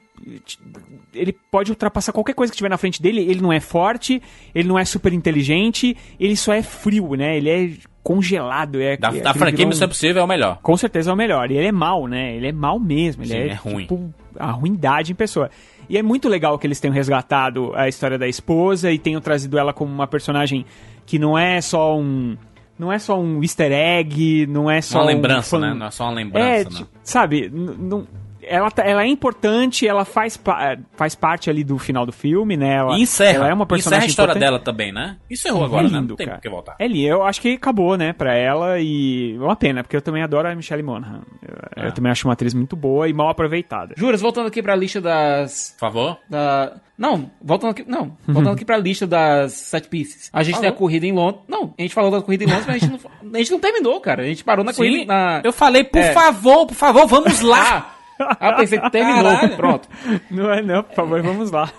ele pode ultrapassar qualquer coisa que tiver na frente dele. Ele não é forte, ele não é super inteligente, ele só é frio, né? Ele é congelado. É, Da, é da franquia vilão- Missão Impossível é o melhor. Com certeza é o melhor. E ele é mal, né? Ele é mal mesmo. Ele Sim, é, é ruim. tipo a ruindade em pessoa. E é muito legal que eles tenham resgatado a história da esposa e tenham trazido ela como uma personagem que não é só um. Não é só um easter egg, não é só. Uma um lembrança, fan- né? Não é só uma é, lembrança, né? ti- sabe, não- ela, tá- ela é importante, ela faz, pa- faz parte ali do final do filme, né? Ela, E encerra. ela é uma encerra personagem a história importante. dela também, né? Encerrou agora, é né? lindo, Não tem cara. que voltar. É lindo. Eu acho que acabou, né, pra ela e é uma pena, porque eu também adoro a Michelle Monaghan. Eu, É. eu também acho uma atriz muito boa e mal aproveitada. Juras, voltando aqui pra lista das. Por favor? Da... Não, voltando aqui. Não, voltando aqui pra lista das set pieces. A gente tem a corrida em Londres. Não, a gente falou da corrida em Londres, mas a gente não, a gente não terminou, cara. A gente parou na Sim, corrida. Na... eu falei, por É. favor, por favor, vamos lá. Ah, pensei que terminou. Caralho. Pronto. Não é não, por favor, vamos lá.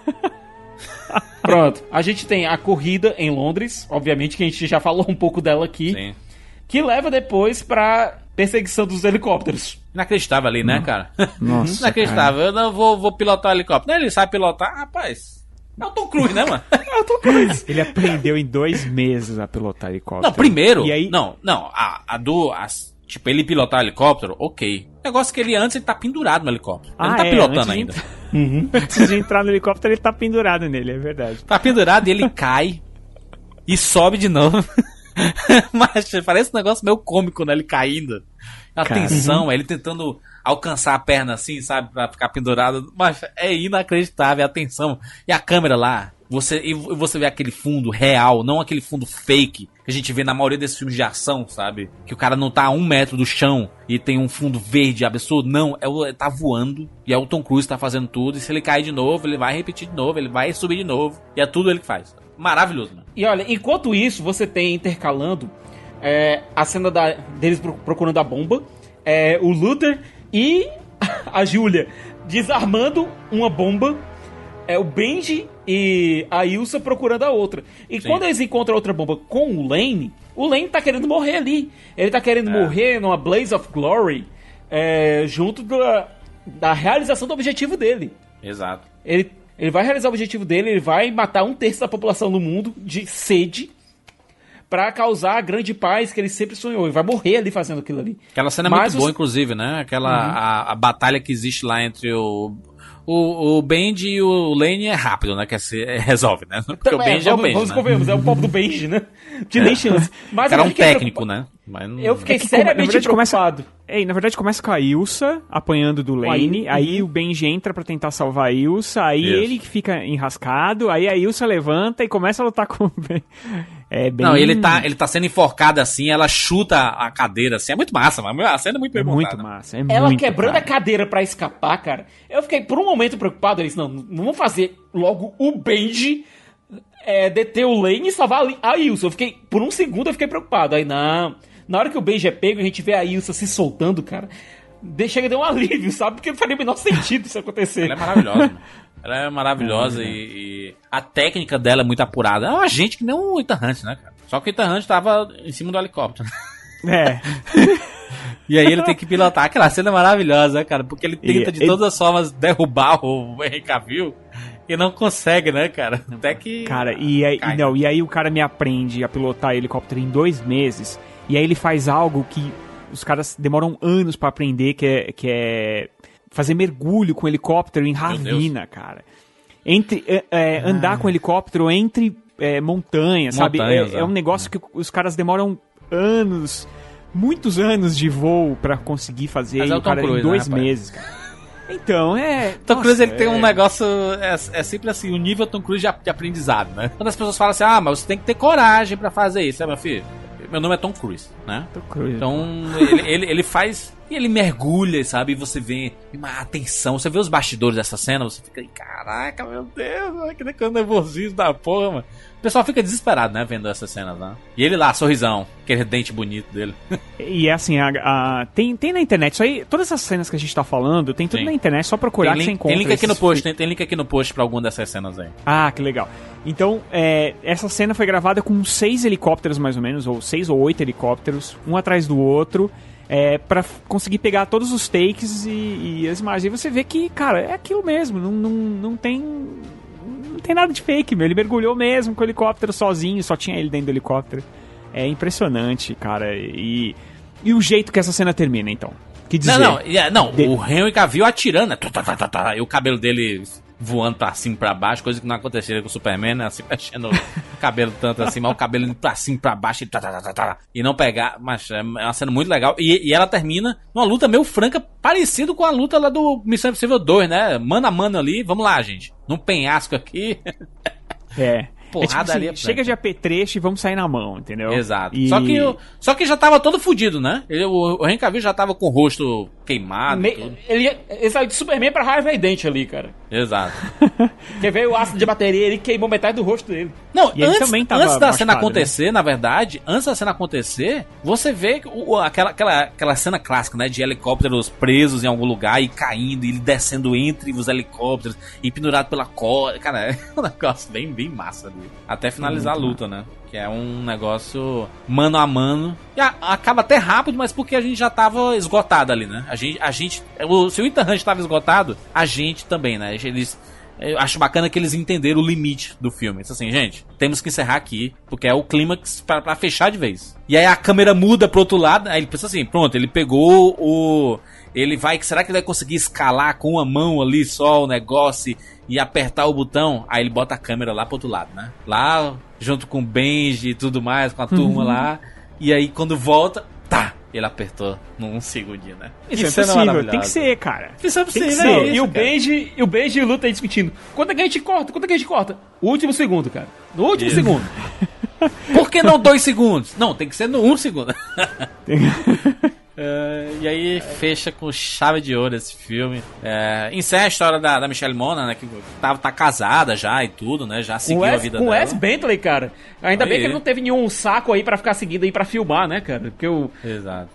Pronto. A gente tem a corrida em Londres, obviamente que a gente já falou um pouco dela aqui, Sim. que leva depois pra perseguição dos helicópteros. Inacreditável ali, né, cara? Nossa, Inacreditável. Eu não vou, vou pilotar o helicóptero. Não, ele sabe pilotar, rapaz. É o Tom Cruise, né, mano? Ele aprendeu em dois meses a pilotar helicóptero. Não, primeiro. E aí, Não, não. A, a do. As, Tipo, ele pilotar o helicóptero, ok. Negócio que ele antes ele tá pendurado no helicóptero. Ele Ah, não tá é, pilotando antes de ainda. Uhum. Antes de entrar no helicóptero, ele tá pendurado nele, é verdade. Tá pendurado e ele cai e sobe de novo. Mas parece um negócio meio cômico, né? Ele caindo. A Cara. tensão, ele tentando alcançar a perna assim, sabe? Pra ficar pendurado. Mas é inacreditável a tensão. E a câmera lá. Você, e você vê aquele fundo real, não aquele fundo fake a gente vê na maioria desses filmes de ação, sabe? Que o cara não tá a um metro do chão e tem um fundo verde absurdo. Não, é tá voando e é o Tom Cruise tá fazendo tudo. E se ele cair de novo, ele vai repetir de novo, ele vai subir de novo. E é tudo ele que faz. Maravilhoso, mano. E olha, enquanto isso, você tem intercalando é, a cena da- deles pro- procurando a bomba, é, o Luther e a Julia desarmando uma bomba, é o Benji e a Ilsa procurando a outra. E Sim. quando eles encontram a outra bomba com o Lane, o Lane tá querendo morrer ali. Ele tá querendo É. morrer numa Blaze of Glory é, junto da, da realização do objetivo dele. Exato. Ele, ele vai realizar o objetivo dele, ele vai matar um terço da população do mundo de sede pra causar a grande paz que ele sempre sonhou. Ele vai morrer ali fazendo aquilo ali. Aquela cena é Mas muito boa, você- inclusive, né? Aquela Uhum. a, a batalha que existe lá entre o o, o Benji e o Lane é rápido, né? Que se resolve, né? Porque o Então, é, Benji é o vamos, Benji, vamos né? é o pobre do Benji, né? Tinha nem chance. Mas o cara é eu um fiquei técnico, preocupa- né? Mas não- Eu fiquei É que seriamente na verdade, começa- preocupado. É, e na verdade começa com a Ilsa apanhando do Lane, aí o Benji entra pra tentar salvar a Ilsa, aí Isso. ele fica enrascado, aí a Ilsa levanta e começa a lutar com o Ben. É bem... Não, ele tá, ele tá sendo enforcado assim, ela chuta a cadeira assim. É muito massa, mano. A cena é muito bem É muito montada. massa, é Ela muito, quebrando cara. a cadeira pra escapar, cara. Eu fiquei por um momento preocupado. Disse, não, não vamos fazer logo o Benji é, deter o Lane e salvar a Ilsa. Eu fiquei, por um segundo eu fiquei preocupado. Aí, não. Na hora que o Benji é pego, a gente vê a Ilsa se soltando, cara. de- Chega dar um alívio, sabe? Porque não faria o menor sentido isso acontecer. Ela é maravilhosa, mano. Ela é maravilhosa e, e a técnica dela é muito apurada. É uma gente que nem o Ethan Hunt, né, cara? Só que o Ethan Hunt tava em cima do helicóptero. É, E aí ele tem que pilotar. Aquela cena é maravilhosa, né, cara? Porque ele tenta E- de e- todas as formas derrubar o Henry Cavill e não consegue, né, cara? Até que. cara, e aí, cai. não, e aí o cara me aprende a pilotar helicóptero em dois meses, e aí ele faz algo que os caras demoram anos pra aprender, que é, que é fazer mergulho com helicóptero em ravina, cara. Entre, é, é, andar com helicóptero entre é, montanhas, sabe? É, é é. um negócio que os caras demoram anos, muitos anos de voo pra conseguir fazer Mas e é o cara, Cruise, em dois né, meses, cara. Então, é. Tom nossa, Cruise ele tem é- um negócio. É, é sempre assim, o nível Tom Cruise de, de aprendizado, né? Quando as pessoas falam assim, ah, mas você tem que ter coragem pra fazer isso, é meu filho. Meu nome é Tom Cruise, né? Tom Cruise. Então, ele, ele, ele faz. E ele mergulha, sabe? E você vê uma atenção. Você vê os bastidores dessa cena, você fica aí, caraca, meu Deus, que que nervosismo da porra, mano. O pessoal fica desesperado, né? Vendo essas cenas lá. E ele lá, sorrisão, aquele dente bonito dele. E é assim, a, a- tem, tem na internet, isso aí, todas essas cenas que a gente tá falando, tem tudo na internet, só procurar Tem que você link, encontra. tem link aqui no post, tem, tem link aqui no post pra alguma dessas cenas aí. Ah, que legal. Então, é, essa cena foi gravada com seis helicópteros, mais ou menos, ou seis ou oito helicópteros, um atrás do outro, é, para conseguir pegar todos os takes e, e as imagens. E você vê que, cara, é aquilo mesmo, não, não, não tem. Não tem nada de fake, meu. Ele mergulhou mesmo com o helicóptero sozinho, só tinha ele dentro do helicóptero. É impressionante, cara. E, e o jeito que essa cena termina, então. Que dizer? Não, não, é- não De- o Henry Cavill atirando, né? Tá, tá, tá, tá, e o cabelo dele voando pra cima e pra baixo, coisa que não aconteceria com o Superman, né? Assim, mexendo o cabelo tanto assim, mas o cabelo indo pra cima e pra baixo e, tá, tá, tá, tá, tá, e não pegar. Mas é uma cena muito legal. E, e ela termina numa luta meio franca, parecido com a luta lá do Missão Impossível 2, né? Mano a mano ali, vamos lá, gente. Num penhasco aqui. É. Porrada É tipo assim, ali é chega de apetrecho e vamos sair na mão, entendeu? Exato. E- Só, que, só que já tava todo fudido, né? Ele, o, o Henry já tava com o rosto queimado. Me- ele, ele saiu de Superman pra raiva e dente ali, cara. Exato. Porque veio o ácido de bateria, ele queimou metade do rosto dele. Não, E ele antes, antes da cena machucado, acontecer, na verdade, antes da cena acontecer, você vê que o- aquela, aquela, aquela cena clássica, né? De helicópteros presos em algum lugar e caindo, e ele descendo entre os helicópteros e pendurado pela corda. Cara, é um negócio bem, bem massa ali. Até finalizar a luta, né? Que é um negócio mano a mano. E a- acaba até rápido, mas porque a gente já tava esgotado ali, né? A gente. A gente o, se o Hunt tava esgotado, a gente também, né? Eles Eu acho bacana que eles entenderam o limite do filme. Isso assim, gente, temos que encerrar aqui, porque é o clímax pra fechar de vez. E aí a câmera muda pro outro lado, aí ele pensa assim, pronto, ele pegou o. Ele vai. Será que ele vai conseguir escalar com uma mão ali só o negócio e apertar o botão? Aí ele bota a câmera lá pro outro lado, né? Lá, junto com o Benji e tudo mais, com a turma Uhum. lá. E aí quando volta, tá! Ele apertou num segundinho, né? Isso, é cena possível, maravilhosa. tem que ser, cara. Isso é Tem que possível, ser. é e isso, o cara. Benji, e o Benji e o Luta aí discutindo. Quanto é que a gente corta? Quanto é que a gente corta? O último segundo, cara. No último Isso. segundo. Por que não dois segundos? Não, tem que ser no um segundo. É, e aí fecha com chave de ouro esse filme. É, encerra a história da, da Michelle Mona, né? Que tá, tá casada já e tudo, né? Já Com seguiu o a Wes, vida com o dela. Wes Bentley, cara. Ainda bem Aí. que ele não teve nenhum saco aí pra ficar seguindo aí pra filmar, né, cara? Porque o. Exato.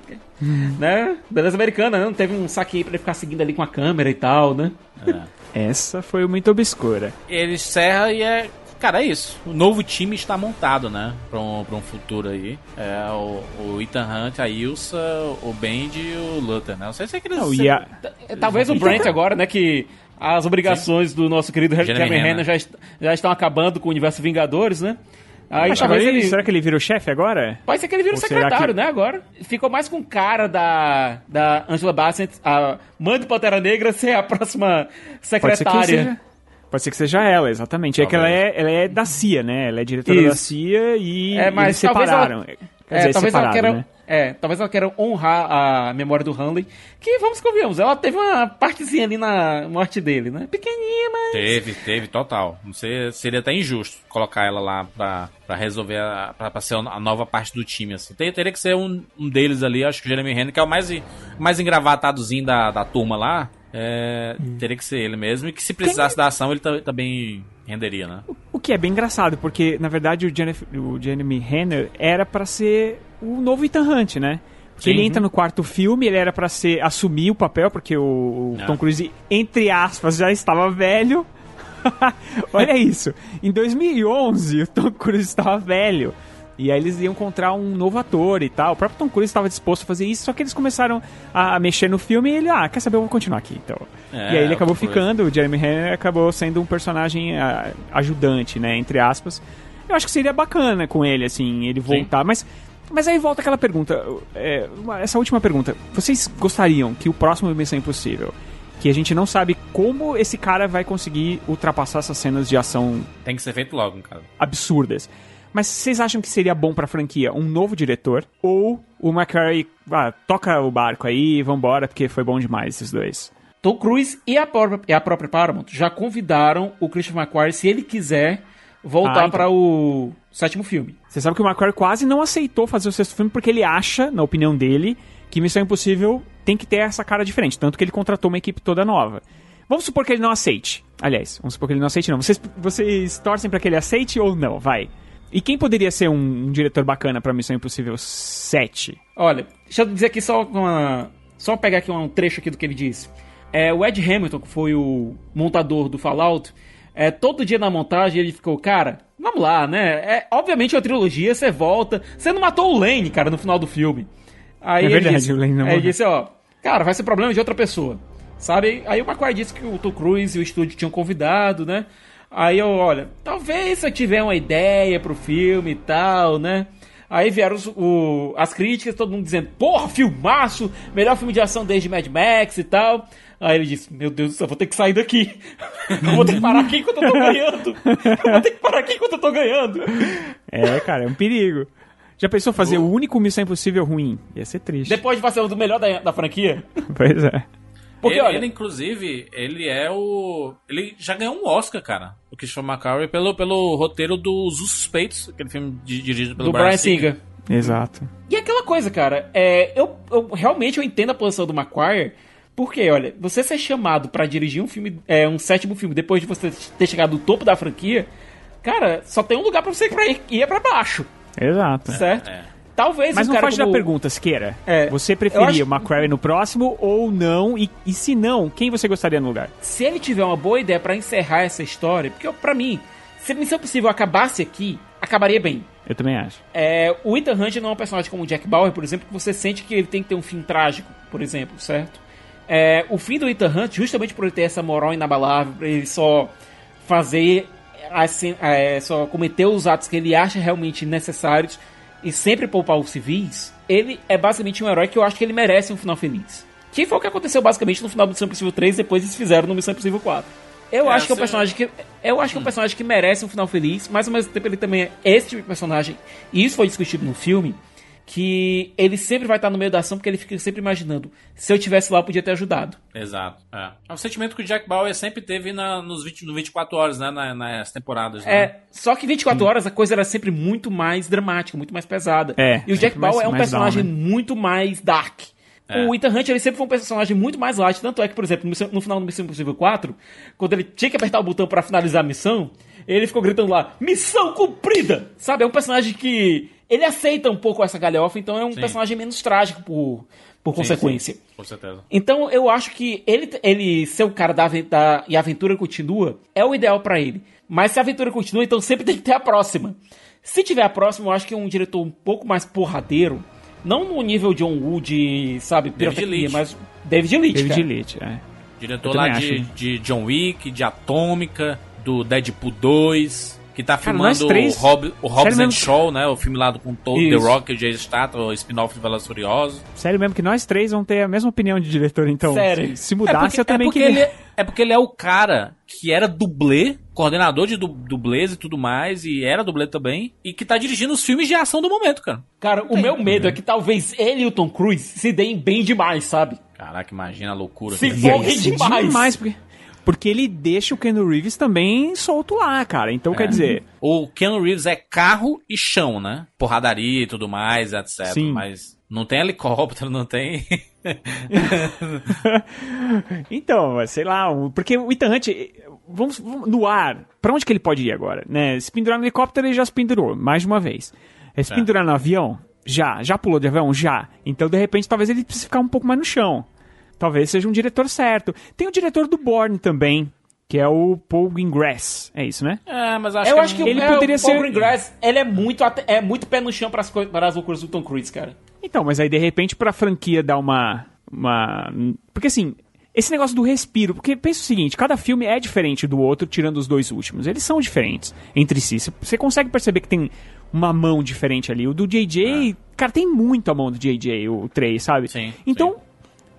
né? Beleza americana, né? Não teve um saque aí pra ele ficar seguindo ali com a câmera e tal, né? Essa foi muito obscura. Ele encerra e é. Cara, é isso. O novo time está montado, né? Pra um, pra um futuro aí. É o, o Ethan Hunt, a Ilsa, o Benji e o Luther, né? Não sei se é que eles. Não, e a- Talvez o Brent agora, né? Que as obrigações do nosso querido Jeremy Jeremy Renner. Renner já, est- já estão acabando com o universo Vingadores, né? Aí Mas talvez ele-. Será que ele vira o chefe agora? Pode ser que ele vira o Ou secretário, que- né, agora. Ficou mais com cara da, da Angela Bassett, a mãe do Pantera Negra, ser a próxima Pode ser que secretária. Pode ser que seja ela, exatamente. É que ela é, ela é da CIA, né? Ela é diretora da Isso. CIA e É, mas eles talvez separaram. ela- Quer É, dizer, talvez ela separado, queira, né? é, talvez ela queira honrar a memória do Hanley, que vamos que convenhamos, ela teve uma partezinha ali na morte dele, né? Pequenininha, mas... Teve, teve, total. Não sei, seria até injusto colocar ela lá pra, pra resolver, a, pra, pra ser a nova parte do time, assim. Ter- Teria que ser um, um deles ali, acho que o Jeremy Renner, que é o mais, mais engravatadozinho da, da turma lá. É, Teria que ser ele mesmo. E que se precisasse da ação, ele ta- também renderia, né? O que é bem engraçado, porque na verdade o, Jennifer- o Jeremy Renner era pra ser o novo Ethan Hunt, né? Porque Sim. ele entra no quarto filme, ele era pra ser assumir o papel, porque o, o Ah. Tom Cruise, entre aspas, já estava velho. Olha isso. Em 2011, o Tom Cruise estava velho. E aí eles iam encontrar um novo ator e tal. O próprio Tom Cruise estava disposto a fazer isso, só que eles começaram a mexer no filme e ele, ah, quer saber, eu vou continuar aqui, então. É, e aí ele acabou coisa. ficando, o Jeremy Renner acabou sendo um personagem ah, ajudante, né, entre aspas. Eu acho que seria bacana com ele, assim, ele voltar, mas... Mas aí volta aquela pergunta, é, essa última pergunta. Vocês gostariam que o próximo Missão Impossível, que a gente não sabe como esse cara vai conseguir ultrapassar essas cenas de ação Tem que ser feito logo, cara. absurdas. Mas vocês acham que seria bom pra franquia um novo diretor? Ou o McCarthy, ah, toca o barco aí, vambora, porque foi bom demais esses dois? Tom Cruise e a própria, a própria Paramount já convidaram o Christian McQuarrie, se ele quiser, voltar Ah, então. para o sétimo filme. Você sabe que o McQuarrie quase não aceitou fazer o sexto filme porque ele acha, na opinião dele, que Missão Impossível tem que ter essa cara diferente. Tanto que ele contratou uma equipe toda nova. Vamos supor que ele não aceite. Aliás, vamos supor que ele não aceite, não. Vocês, vocês torcem pra que ele aceite ou não? Vai. E quem poderia ser um, um diretor bacana pra Missão Impossível 7? Olha, deixa eu dizer aqui só uma. Só pegar aqui um trecho aqui do que ele disse. É, o Ed Hamilton, que foi o montador do Fallout, é, todo dia na montagem ele ficou, cara, vamos lá, né? É, obviamente é uma trilogia, você volta. Você não matou o Lane, cara, no final do filme. Aí É ele verdade, disse, o Lane não aí ele disse, ó, cara, vai ser problema de outra pessoa. Sabe? Aí o McQuarrie disse que o Tom Cruise e o estúdio tinham convidado, né? Aí eu, olha, talvez se eu tiver uma ideia pro filme e tal, né? Aí vieram os- o- as críticas, todo mundo dizendo, porra, filmaço, melhor filme de ação desde Mad Max e tal. Aí ele disse, meu Deus do céu, vou ter que sair daqui. Eu vou ter que parar aqui enquanto eu tô ganhando. Eu vou ter que parar aqui enquanto eu tô ganhando. É, cara, é um perigo. Já pensou fazer o único Missão Impossível ruim? Ia ser triste. Depois de fazer o melhor da, da franquia. Pois é. Porque, ele, olha- ele, inclusive, ele é o. Ele já ganhou um Oscar, cara. O Christian McCarthy pelo, pelo roteiro dos Os Suspeitos, aquele filme di- dirigido pelo do Brian Singer. Exato. E aquela coisa, cara, é, eu, eu realmente eu entendo a posição do McQuarrie, porque, olha, você ser chamado pra dirigir um filme, é, um sétimo filme, depois de você ter chegado no topo da franquia, cara, só tem um lugar pra você ir pra, ir é pra baixo, Exato. certo? Talvez Mas não foge como... da pergunta, Siqueira. É, você preferia acho- o McQuarrie no próximo ou não? E, e se não, quem você gostaria no lugar? Se ele tiver uma boa ideia pra encerrar essa história, porque pra mim, se a Missão Possível acabasse aqui, acabaria bem. Eu também acho. É, o Ethan Hunt não é um personagem como o Jack Bauer, por exemplo, que você sente que ele tem que ter um fim trágico, por exemplo, certo? É, o fim do Ethan Hunt, justamente por ele ter essa moral inabalável, ele só fazer, assim, é, só cometer os atos que ele acha realmente necessários e sempre poupar os civis, ele é basicamente um herói que eu acho que ele merece um final feliz. Que foi o que aconteceu basicamente no final do Missão Impossível 3, depois eles fizeram no Missão Impossível 4. Eu É, acho que é um você- personagem que. Eu acho que é um personagem que merece um final feliz, mas ao mesmo tempo ele também é esse tipo de personagem, e isso foi discutido no filme, que ele sempre vai estar no meio da ação porque ele fica sempre imaginando. Se eu tivesse lá, eu podia ter ajudado. Exato. É. É um sentimento que o Jack Bauer sempre teve na, nos 20, no 24 horas, né? na- nas temporadas. Né? É, só que 24 horas a coisa era sempre muito mais dramática, muito mais pesada. É, e o Jack sempre mais- Bauer é um personagem down, né? muito mais dark. É. O Ethan Hunt ele sempre foi um personagem muito mais light, tanto é que, por exemplo, no, final do Missão Impossível 4, quando ele tinha que apertar o botão pra finalizar a missão, ele ficou gritando lá, missão cumprida! Sabe, é um personagem que ele aceita um pouco essa galhofa, então é um Sim. personagem menos trágico por, por Sim, consequência. sim, com certeza. Então eu acho que ele, ele ser o cara da, da e a aventura continua é o ideal pra ele. Mas se a aventura continua, então sempre tem que ter a próxima. Se tiver a próxima, eu acho que um diretor um pouco mais porradeiro, não no nível John Wood, sabe, pirotecnia, Leitch. mas David Leitch, David cara. Leitch, é. Diretor lá de, de John Wick, de Atômica, do Deadpool 2, que tá Cara, filmando três- o, Hob, o Hobbs and? Shaw, né? O filme lá do com todo The. Rock e o Jason Statham, o spin-off de Velozes e Furiosos. Sério mesmo que nós três vamos ter a mesma opinião de diretor, então. Sério. Se mudasse, é eu também porque queria. Ele, é porque ele é o cara que era dublê, coordenador de du- dublês e tudo mais, e era dublê também, e que tá dirigindo os filmes de ação do momento, cara. Cara, o meu medo é que talvez ele e o Tom Cruise se deem bem demais, sabe? Caraca, imagina a loucura. Se que for- é. Empolguem demais. demais porque, porque ele deixa o Ken Reeves também solto lá, cara. Então, quer dizer, O Keanu Reeves é carro e chão, né? Porradaria e tudo mais, etc. Sim. Mas não tem helicóptero, não tem. então, sei lá, porque o Ethan Hunt, vamos, vamos- no ar, pra onde que ele pode ir agora? Né? Se pendurar no helicóptero, ele já se pendurou, mais de uma vez. Eh, Se É. pendurar no avião, já. Já pulou de avião? Já. Então, de repente, talvez ele precise ficar um pouco mais no chão. Talvez seja um diretor certo. Tem o diretor do Born também, que é o Paul Greengrass. É isso, né? É, mas acho eu que acho que ele o, poderia o Paul ser- Greengrass, ele é muito, é muito pé no chão para as, para as loucuras do Tom Cruise, cara. Então, mas aí de repente pra franquia dar uma. uma... Porque assim, esse negócio do respiro, porque pensa o seguinte, cada filme é diferente do outro, tirando os dois últimos. Eles são diferentes entre si. Você- Você consegue perceber que tem uma mão diferente ali. O do JJ, cara, tem muito a mão do JJ, o 3, sabe? Sim, Então,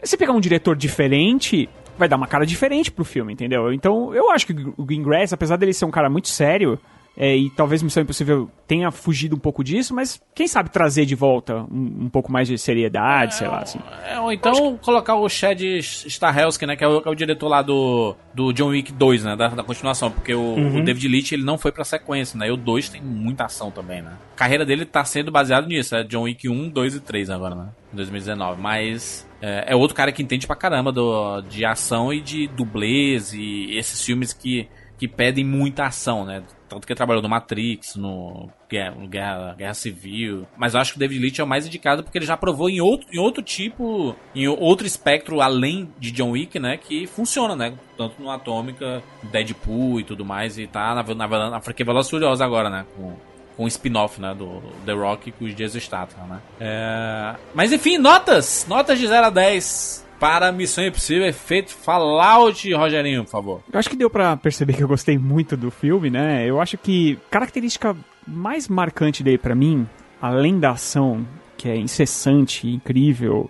se pegar um diretor diferente, vai dar uma cara diferente pro filme, entendeu? Então, eu acho que o Greengrass, apesar dele ser um cara muito sério, é, e talvez Missão Impossível tenha fugido um pouco disso, mas quem sabe trazer de volta um, um pouco mais de seriedade, sei lá, assim. É, ou então colocar o Chad Stahelski, né? Que é o, que é o diretor lá do, do John Wick 2, né? Da, da continuação. Porque o, Uhum. o David Leitch ele não foi pra sequência, né? E o 2 tem muita ação também, né? A carreira dele tá sendo baseado nisso. É John Wick 1, 2 e 3 agora, né? Em 2019. Mas é, é outro cara que entende pra caramba do, de ação e de dublês e esses filmes que, que pedem muita ação, né? Tanto que ele trabalhou no Matrix, no Guerra, Guerra, Guerra Civil. Mas eu acho que o David Leitch é o mais indicado porque ele já provou em outro, em outro tipo, em outro espectro além de John Wick, né? Que funciona, né? Tanto no Atômica, Deadpool e tudo mais. E tá na, na, na e Furiosos agora, né? Com um spin-off, né? Do The Rock com os Jason Statham, né? É... Mas enfim, notas! Notas de 0 a 10 para Missão Impossível Efeito Fallout, Rogerinho, por favor. Eu acho que deu pra perceber que eu gostei muito do filme, né? Eu acho que característica mais marcante dele pra mim, além da ação, que é incessante, incrível,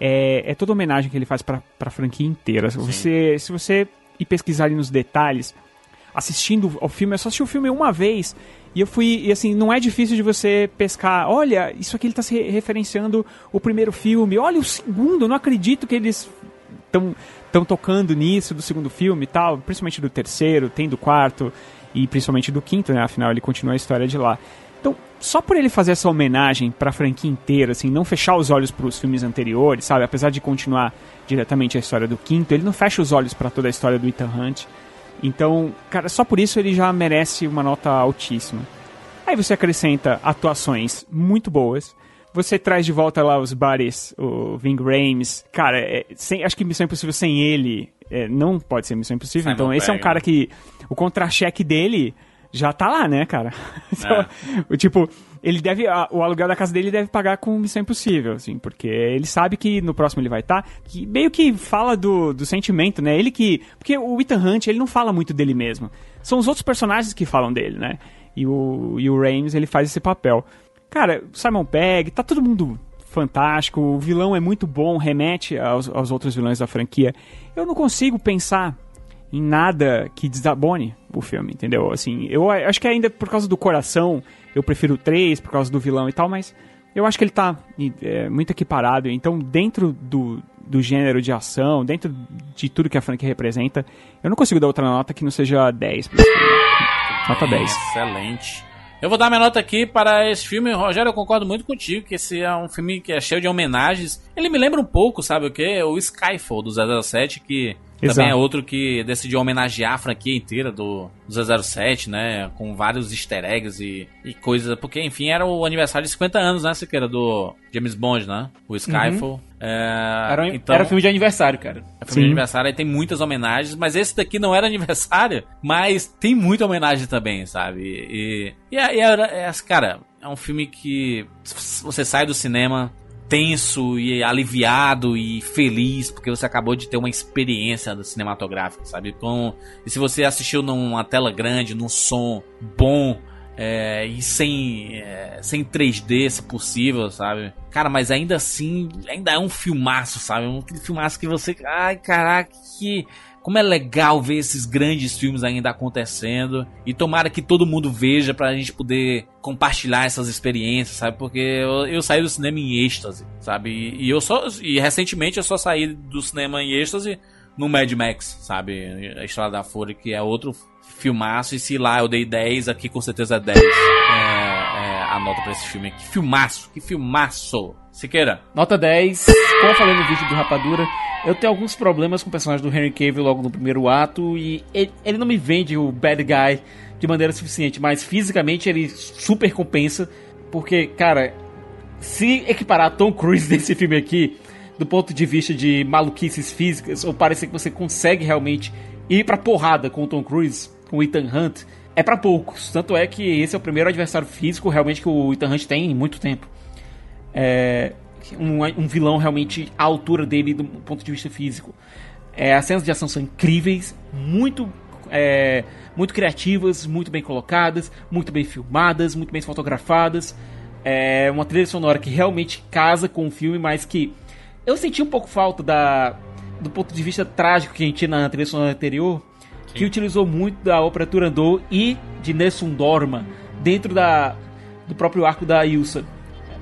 é, é toda a homenagem que ele faz pra, pra franquia inteira. Se você, se você ir pesquisar ali nos detalhes, assistindo ao filme, eu só assisti o filme uma vez e eu fui, e assim, não é difícil de você pescar, olha, isso aqui ele tá se re- referenciando o primeiro filme, olha o segundo, não acredito que eles estão tão tocando nisso do segundo filme e tal, principalmente do terceiro, tem do quarto e principalmente do quinto, né? Afinal, ele continua a história de lá. Então, só por ele fazer essa homenagem pra franquia inteira, assim, não fechar os olhos pros filmes anteriores, sabe? Apesar de continuar diretamente a história do quinto, ele não fecha os olhos pra toda a história do Ethan Hunt. Então, cara, só por isso ele já merece uma nota altíssima. Aí você acrescenta atuações muito boas. Você traz de volta lá os buddies, o Ving Rhames. Cara, é, sem- acho que Missão Impossível sem ele é, não pode ser Missão Impossível. Então esse é um cara que o contra-cheque dele já tá lá, né, cara? Então, o tipo, ele deve. a- o aluguel da casa dele deve pagar com Missão Impossível, assim, porque ele sabe que no próximo ele vai estar. que meio que fala do, do sentimento, né? Ele que. Porque o Ethan Hunt, ele não fala muito dele mesmo. São os outros personagens que falam dele, né? E o, e o Rames, ele faz esse papel. Cara, Simon Pegg, tá todo mundo fantástico, o vilão é muito bom, remete aos, aos outros vilões da franquia. Eu não consigo pensar em nada que desabone o filme, entendeu? Assim, eu acho que ainda por causa do coração, eu prefiro o 3, por causa do vilão e tal, mas eu acho que ele tá é, muito equiparado. Então, dentro do, do gênero de ação, dentro de tudo que a franquia representa, eu não consigo dar outra nota que não seja 10 pra esse filme. Nota 10. Excelente. Eu vou dar minha nota aqui para esse filme. Rogério, eu concordo muito contigo que esse é um filme que é cheio de homenagens. Ele me lembra um pouco, sabe o quê? O Skyfall do 007, que Exato. também é outro que decidiu homenagear a franquia inteira do, do 007, né? Com vários easter eggs e, e coisas. Porque, enfim, era o aniversário de 50 anos, né, Siqueira? Do James Bond, né? O Skyfall. É, Era, então, era filme de aniversário, cara. é filme de aniversário, aí tem muitas homenagens, mas esse daqui não era aniversário, mas tem muita homenagem também, sabe? E, e, é- e é- é- cara, é um filme que você sai do cinema tenso e aliviado e feliz porque você acabou de ter uma experiência cinematográfica, sabe? Com, e se você assistiu numa tela grande, num som bom, é, e sem, é, sem 3D, se possível, sabe? Cara, mas ainda assim, ainda é um filmaço, sabe? Um filmaço que você. Ai, caraca, que. Como é legal ver esses grandes filmes ainda acontecendo. E tomara que todo mundo veja pra gente poder compartilhar essas experiências, sabe? Porque eu, eu saí do cinema em êxtase, sabe? E, e eu só. E recentemente eu só saí do cinema em êxtase no Mad Max, sabe? A Estrada da Fúria, que é outro filmaço. E se lá eu dei 10, aqui com certeza é 10. É, é a nota pra esse filme. Que filmaço, que filmaço. Siqueira. Nota 10. Como eu falei no vídeo do Rapadura, eu tenho alguns problemas com o personagem do Henry Cavill logo no primeiro ato e ele, ele não me vende o bad guy de maneira suficiente, mas fisicamente ele super compensa, porque, cara, se equiparar Tom Cruise desse filme aqui, do ponto de vista de maluquices físicas, ou parecer que você consegue realmente ir pra porrada com o Tom Cruise, com o Ethan Hunt, é pra poucos. Tanto é que esse é o primeiro adversário físico realmente que o Ethan Hunt tem em muito tempo. É, um, um vilão realmente à altura dele do ponto de vista físico. É, as cenas de ação são incríveis, muito, é, muito criativas, muito bem colocadas, muito bem filmadas, muito bem fotografadas. É uma trilha sonora que realmente casa com o filme, mas que eu senti um pouco falta da, do ponto de vista trágico que a gente tinha na trilha sonora anterior, que utilizou muito da ópera Turandot e de Nessun Dorma dentro da, do próprio arco da Ilsa.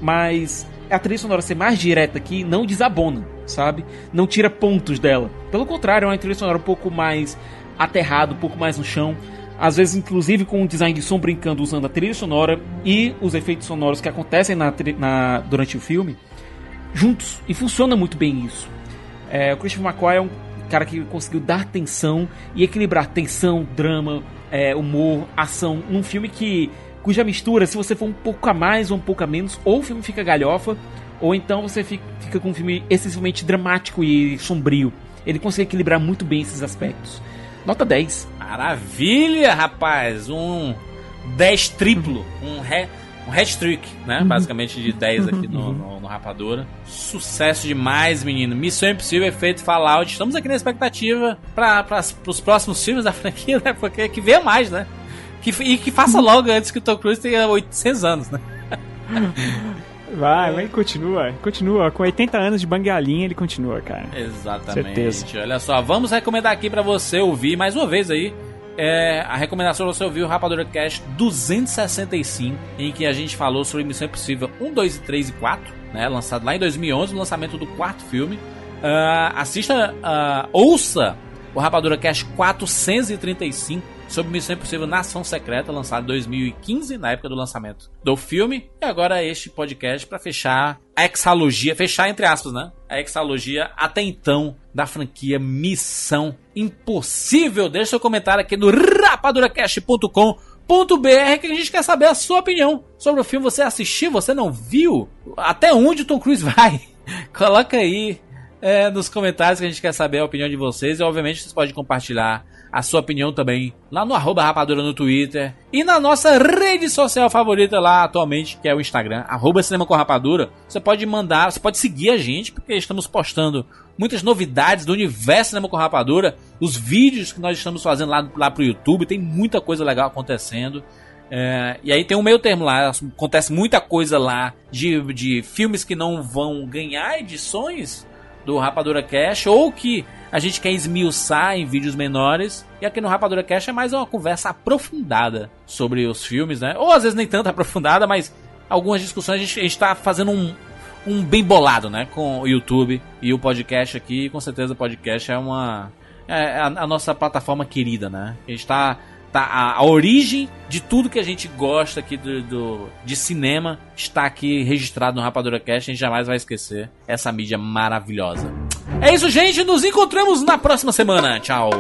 Mas a trilha sonora ser mais direta aqui não desabona, sabe? Não tira pontos dela. Pelo contrário, é uma trilha sonora um pouco mais aterrada, um pouco mais no chão. Às vezes, inclusive, com o design de som brincando usando a trilha sonora e os efeitos sonoros que acontecem na, na- durante o filme juntos. E funciona muito bem isso. É, o Christopher McQuarrie é um cara que conseguiu dar tensão e equilibrar tensão, drama, é, humor, ação num filme que cuja mistura, se você for um pouco a mais ou um pouco a menos, ou o filme fica galhofa, ou então você fi- fica com um filme excessivamente dramático e sombrio. Ele consegue equilibrar muito bem esses aspectos. Nota 10. Maravilha, rapaz! Um 10 triplo, um, re, um hat-trick, né? Basicamente de 10 aqui no, no, no Rapadura. Sucesso demais, menino. Missão Impossível, efeito Fallout. Estamos aqui na expectativa para os próximos filmes da franquia, né? Porque que venha mais, né? Que, e que faça logo antes que o Tom Cruise tenha 800 anos, né? Vai, mas ele continua, continua. Com 80 anos de bangalinha, ele continua, cara. Exatamente. Certeza. Olha só, vamos recomendar aqui pra você ouvir mais uma vez aí. É, a recomendação pra você ouvir o Rapadura Cast 265, em que a gente falou sobre Missão Impossível 1, 2, 3 e 4, né, lançado lá em 2011, o lançamento do quarto filme. Ah, assista, ah, ouça o Rapadura Cast 435 sobre Missão Impossível Nação Secreta, lançado em 2015, na época do lançamento do filme. E agora este podcast para fechar a exalogia, fechar entre aspas, né? A exalogia até então da franquia Missão Impossível. Deixa seu comentário aqui no rapaduracast.com .br que a gente quer saber a sua opinião sobre o filme. Você assistiu? Você não viu? Até onde o Tom Cruise vai? Coloca aí é, nos comentários que a gente quer saber a opinião de vocês. E obviamente vocês podem compartilhar a sua opinião também lá no arroba rapadura no Twitter e na nossa rede social favorita lá atualmente, que é o Instagram, arroba cinema com rapadura. Você pode mandar, você pode seguir a gente, porque estamos postando muitas novidades do universo cinema com rapadura, os vídeos que nós estamos fazendo lá, lá pro YouTube, tem muita coisa legal acontecendo. É, e aí tem um meio termo lá, acontece muita coisa lá de, de filmes que não vão ganhar edições do Rapadura Cash ou que a gente quer esmiuçar em vídeos menores. E aqui no Rapadura Cash é mais uma conversa aprofundada sobre os filmes, né? Ou às vezes nem tanto aprofundada, mas algumas discussões a gente está fazendo um, um bem bolado, né? Com o YouTube e o podcast aqui. Com certeza o podcast é uma. É a, a nossa plataforma querida, né? A gente está tá a, a, origem de tudo que a gente gosta aqui do, do, de cinema está aqui registrado no Rapadura Cast. A gente jamais vai esquecer essa mídia maravilhosa. É isso, gente. Nos encontramos na próxima semana. Tchau.